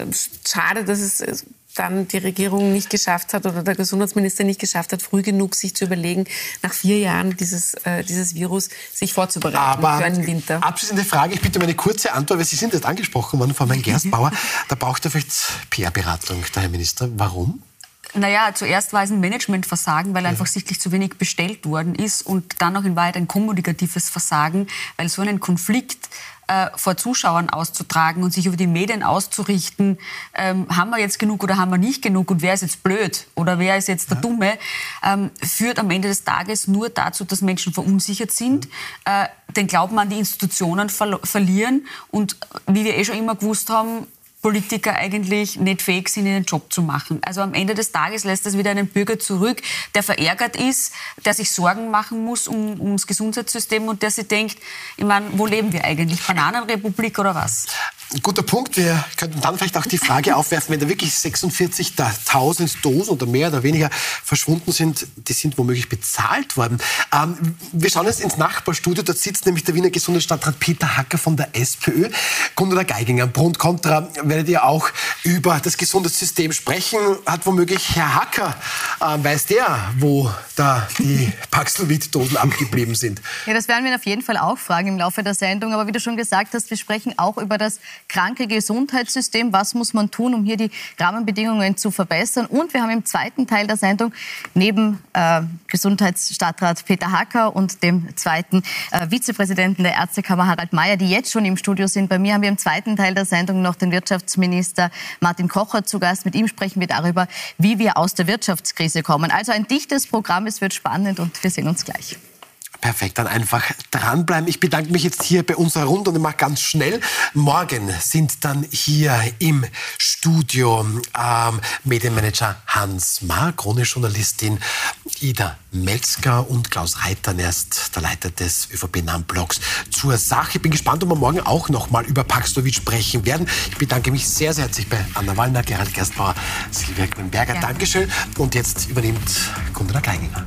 D: schade, dass es äh, dann die Regierung nicht geschafft hat oder der Gesundheitsminister nicht geschafft hat, früh genug sich zu überlegen, nach vier Jahren dieses, äh, dieses Virus sich vorzubereiten
A: Aber
D: für einen Winter.
A: abschließende Frage, ich bitte um eine kurze Antwort, weil Sie sind jetzt angesprochen worden von Herrn Gerstbauer. Da braucht er vielleicht PR-Beratung, der Herr Minister. Warum?
B: Naja, zuerst war es ein Managementversagen, weil einfach sichtlich zu wenig bestellt worden ist und dann noch in Wahrheit ein kommunikatives Versagen, weil so einen Konflikt äh, vor Zuschauern auszutragen und sich über die Medien auszurichten, ähm, haben wir jetzt genug oder haben wir nicht genug und wer ist jetzt blöd oder wer ist jetzt der ja. Dumme, ähm, führt am Ende des Tages nur dazu, dass Menschen verunsichert sind, äh, den Glauben an die Institutionen ver verlieren und wie wir eh schon immer gewusst haben, Politiker eigentlich nicht fähig sind, ihren Job zu machen. Also am Ende des Tages lässt das wieder einen Bürger zurück, der verärgert ist, der sich Sorgen machen muss um, ums Gesundheitssystem und der sich denkt, ich meine, wo leben wir eigentlich? Bananenrepublik oder was?
A: Guter Punkt. Wir könnten dann vielleicht auch die Frage aufwerfen, wenn da wirklich 46.000 Dosen oder mehr oder weniger verschwunden sind, die sind womöglich bezahlt worden. Ähm, wir schauen jetzt ins Nachbarstudio. Dort sitzt nämlich der Wiener Gesundheitsstadtrat Peter Hacker von der SPÖ. Gundula Geiginger, Pro und Contra werdet ihr auch über das Gesundheitssystem sprechen. Hat womöglich Herr Hacker, äh, weiß der, wo da die Paxlovid-Dosen abgeblieben sind?
F: Ja, das werden wir auf jeden Fall auch fragen im Laufe der Sendung. Aber wie du schon gesagt hast, wir sprechen auch über das kranke Gesundheitssystem. Was muss man tun, um hier die Rahmenbedingungen zu verbessern? Und wir haben im zweiten Teil der Sendung neben äh, Gesundheitsstadtrat Peter Hacker und dem zweiten äh, Vizepräsidenten der Ärztekammer Harald Mayer, die jetzt schon im Studio sind. Bei mir haben wir im zweiten Teil der Sendung noch den Wirtschaftsminister Martin Kocher zu Gast. Mit ihm sprechen wir darüber, wie wir aus der Wirtschaftskrise kommen. Also ein dichtes Programm, es wird spannend und wir sehen uns gleich.
A: Perfekt, dann einfach dranbleiben. Ich bedanke mich jetzt hier bei unserer Runde und ich mache ganz schnell. Morgen sind dann hier im Studio ähm, Medienmanager Hans Mark, Krone-Journalistin Ida Metzger und Klaus Reiter, er ist der Leiter des ÖVP-Namen-Blogs zur Sache. Ich bin gespannt, ob wir morgen auch noch mal über Paxlovid sprechen werden. Ich bedanke mich sehr, sehr herzlich bei Anna Wallner, Gerald Gerstbauer, Silvia Grünberger. Ja. Dankeschön. Und jetzt übernimmt Gundula Geiginger.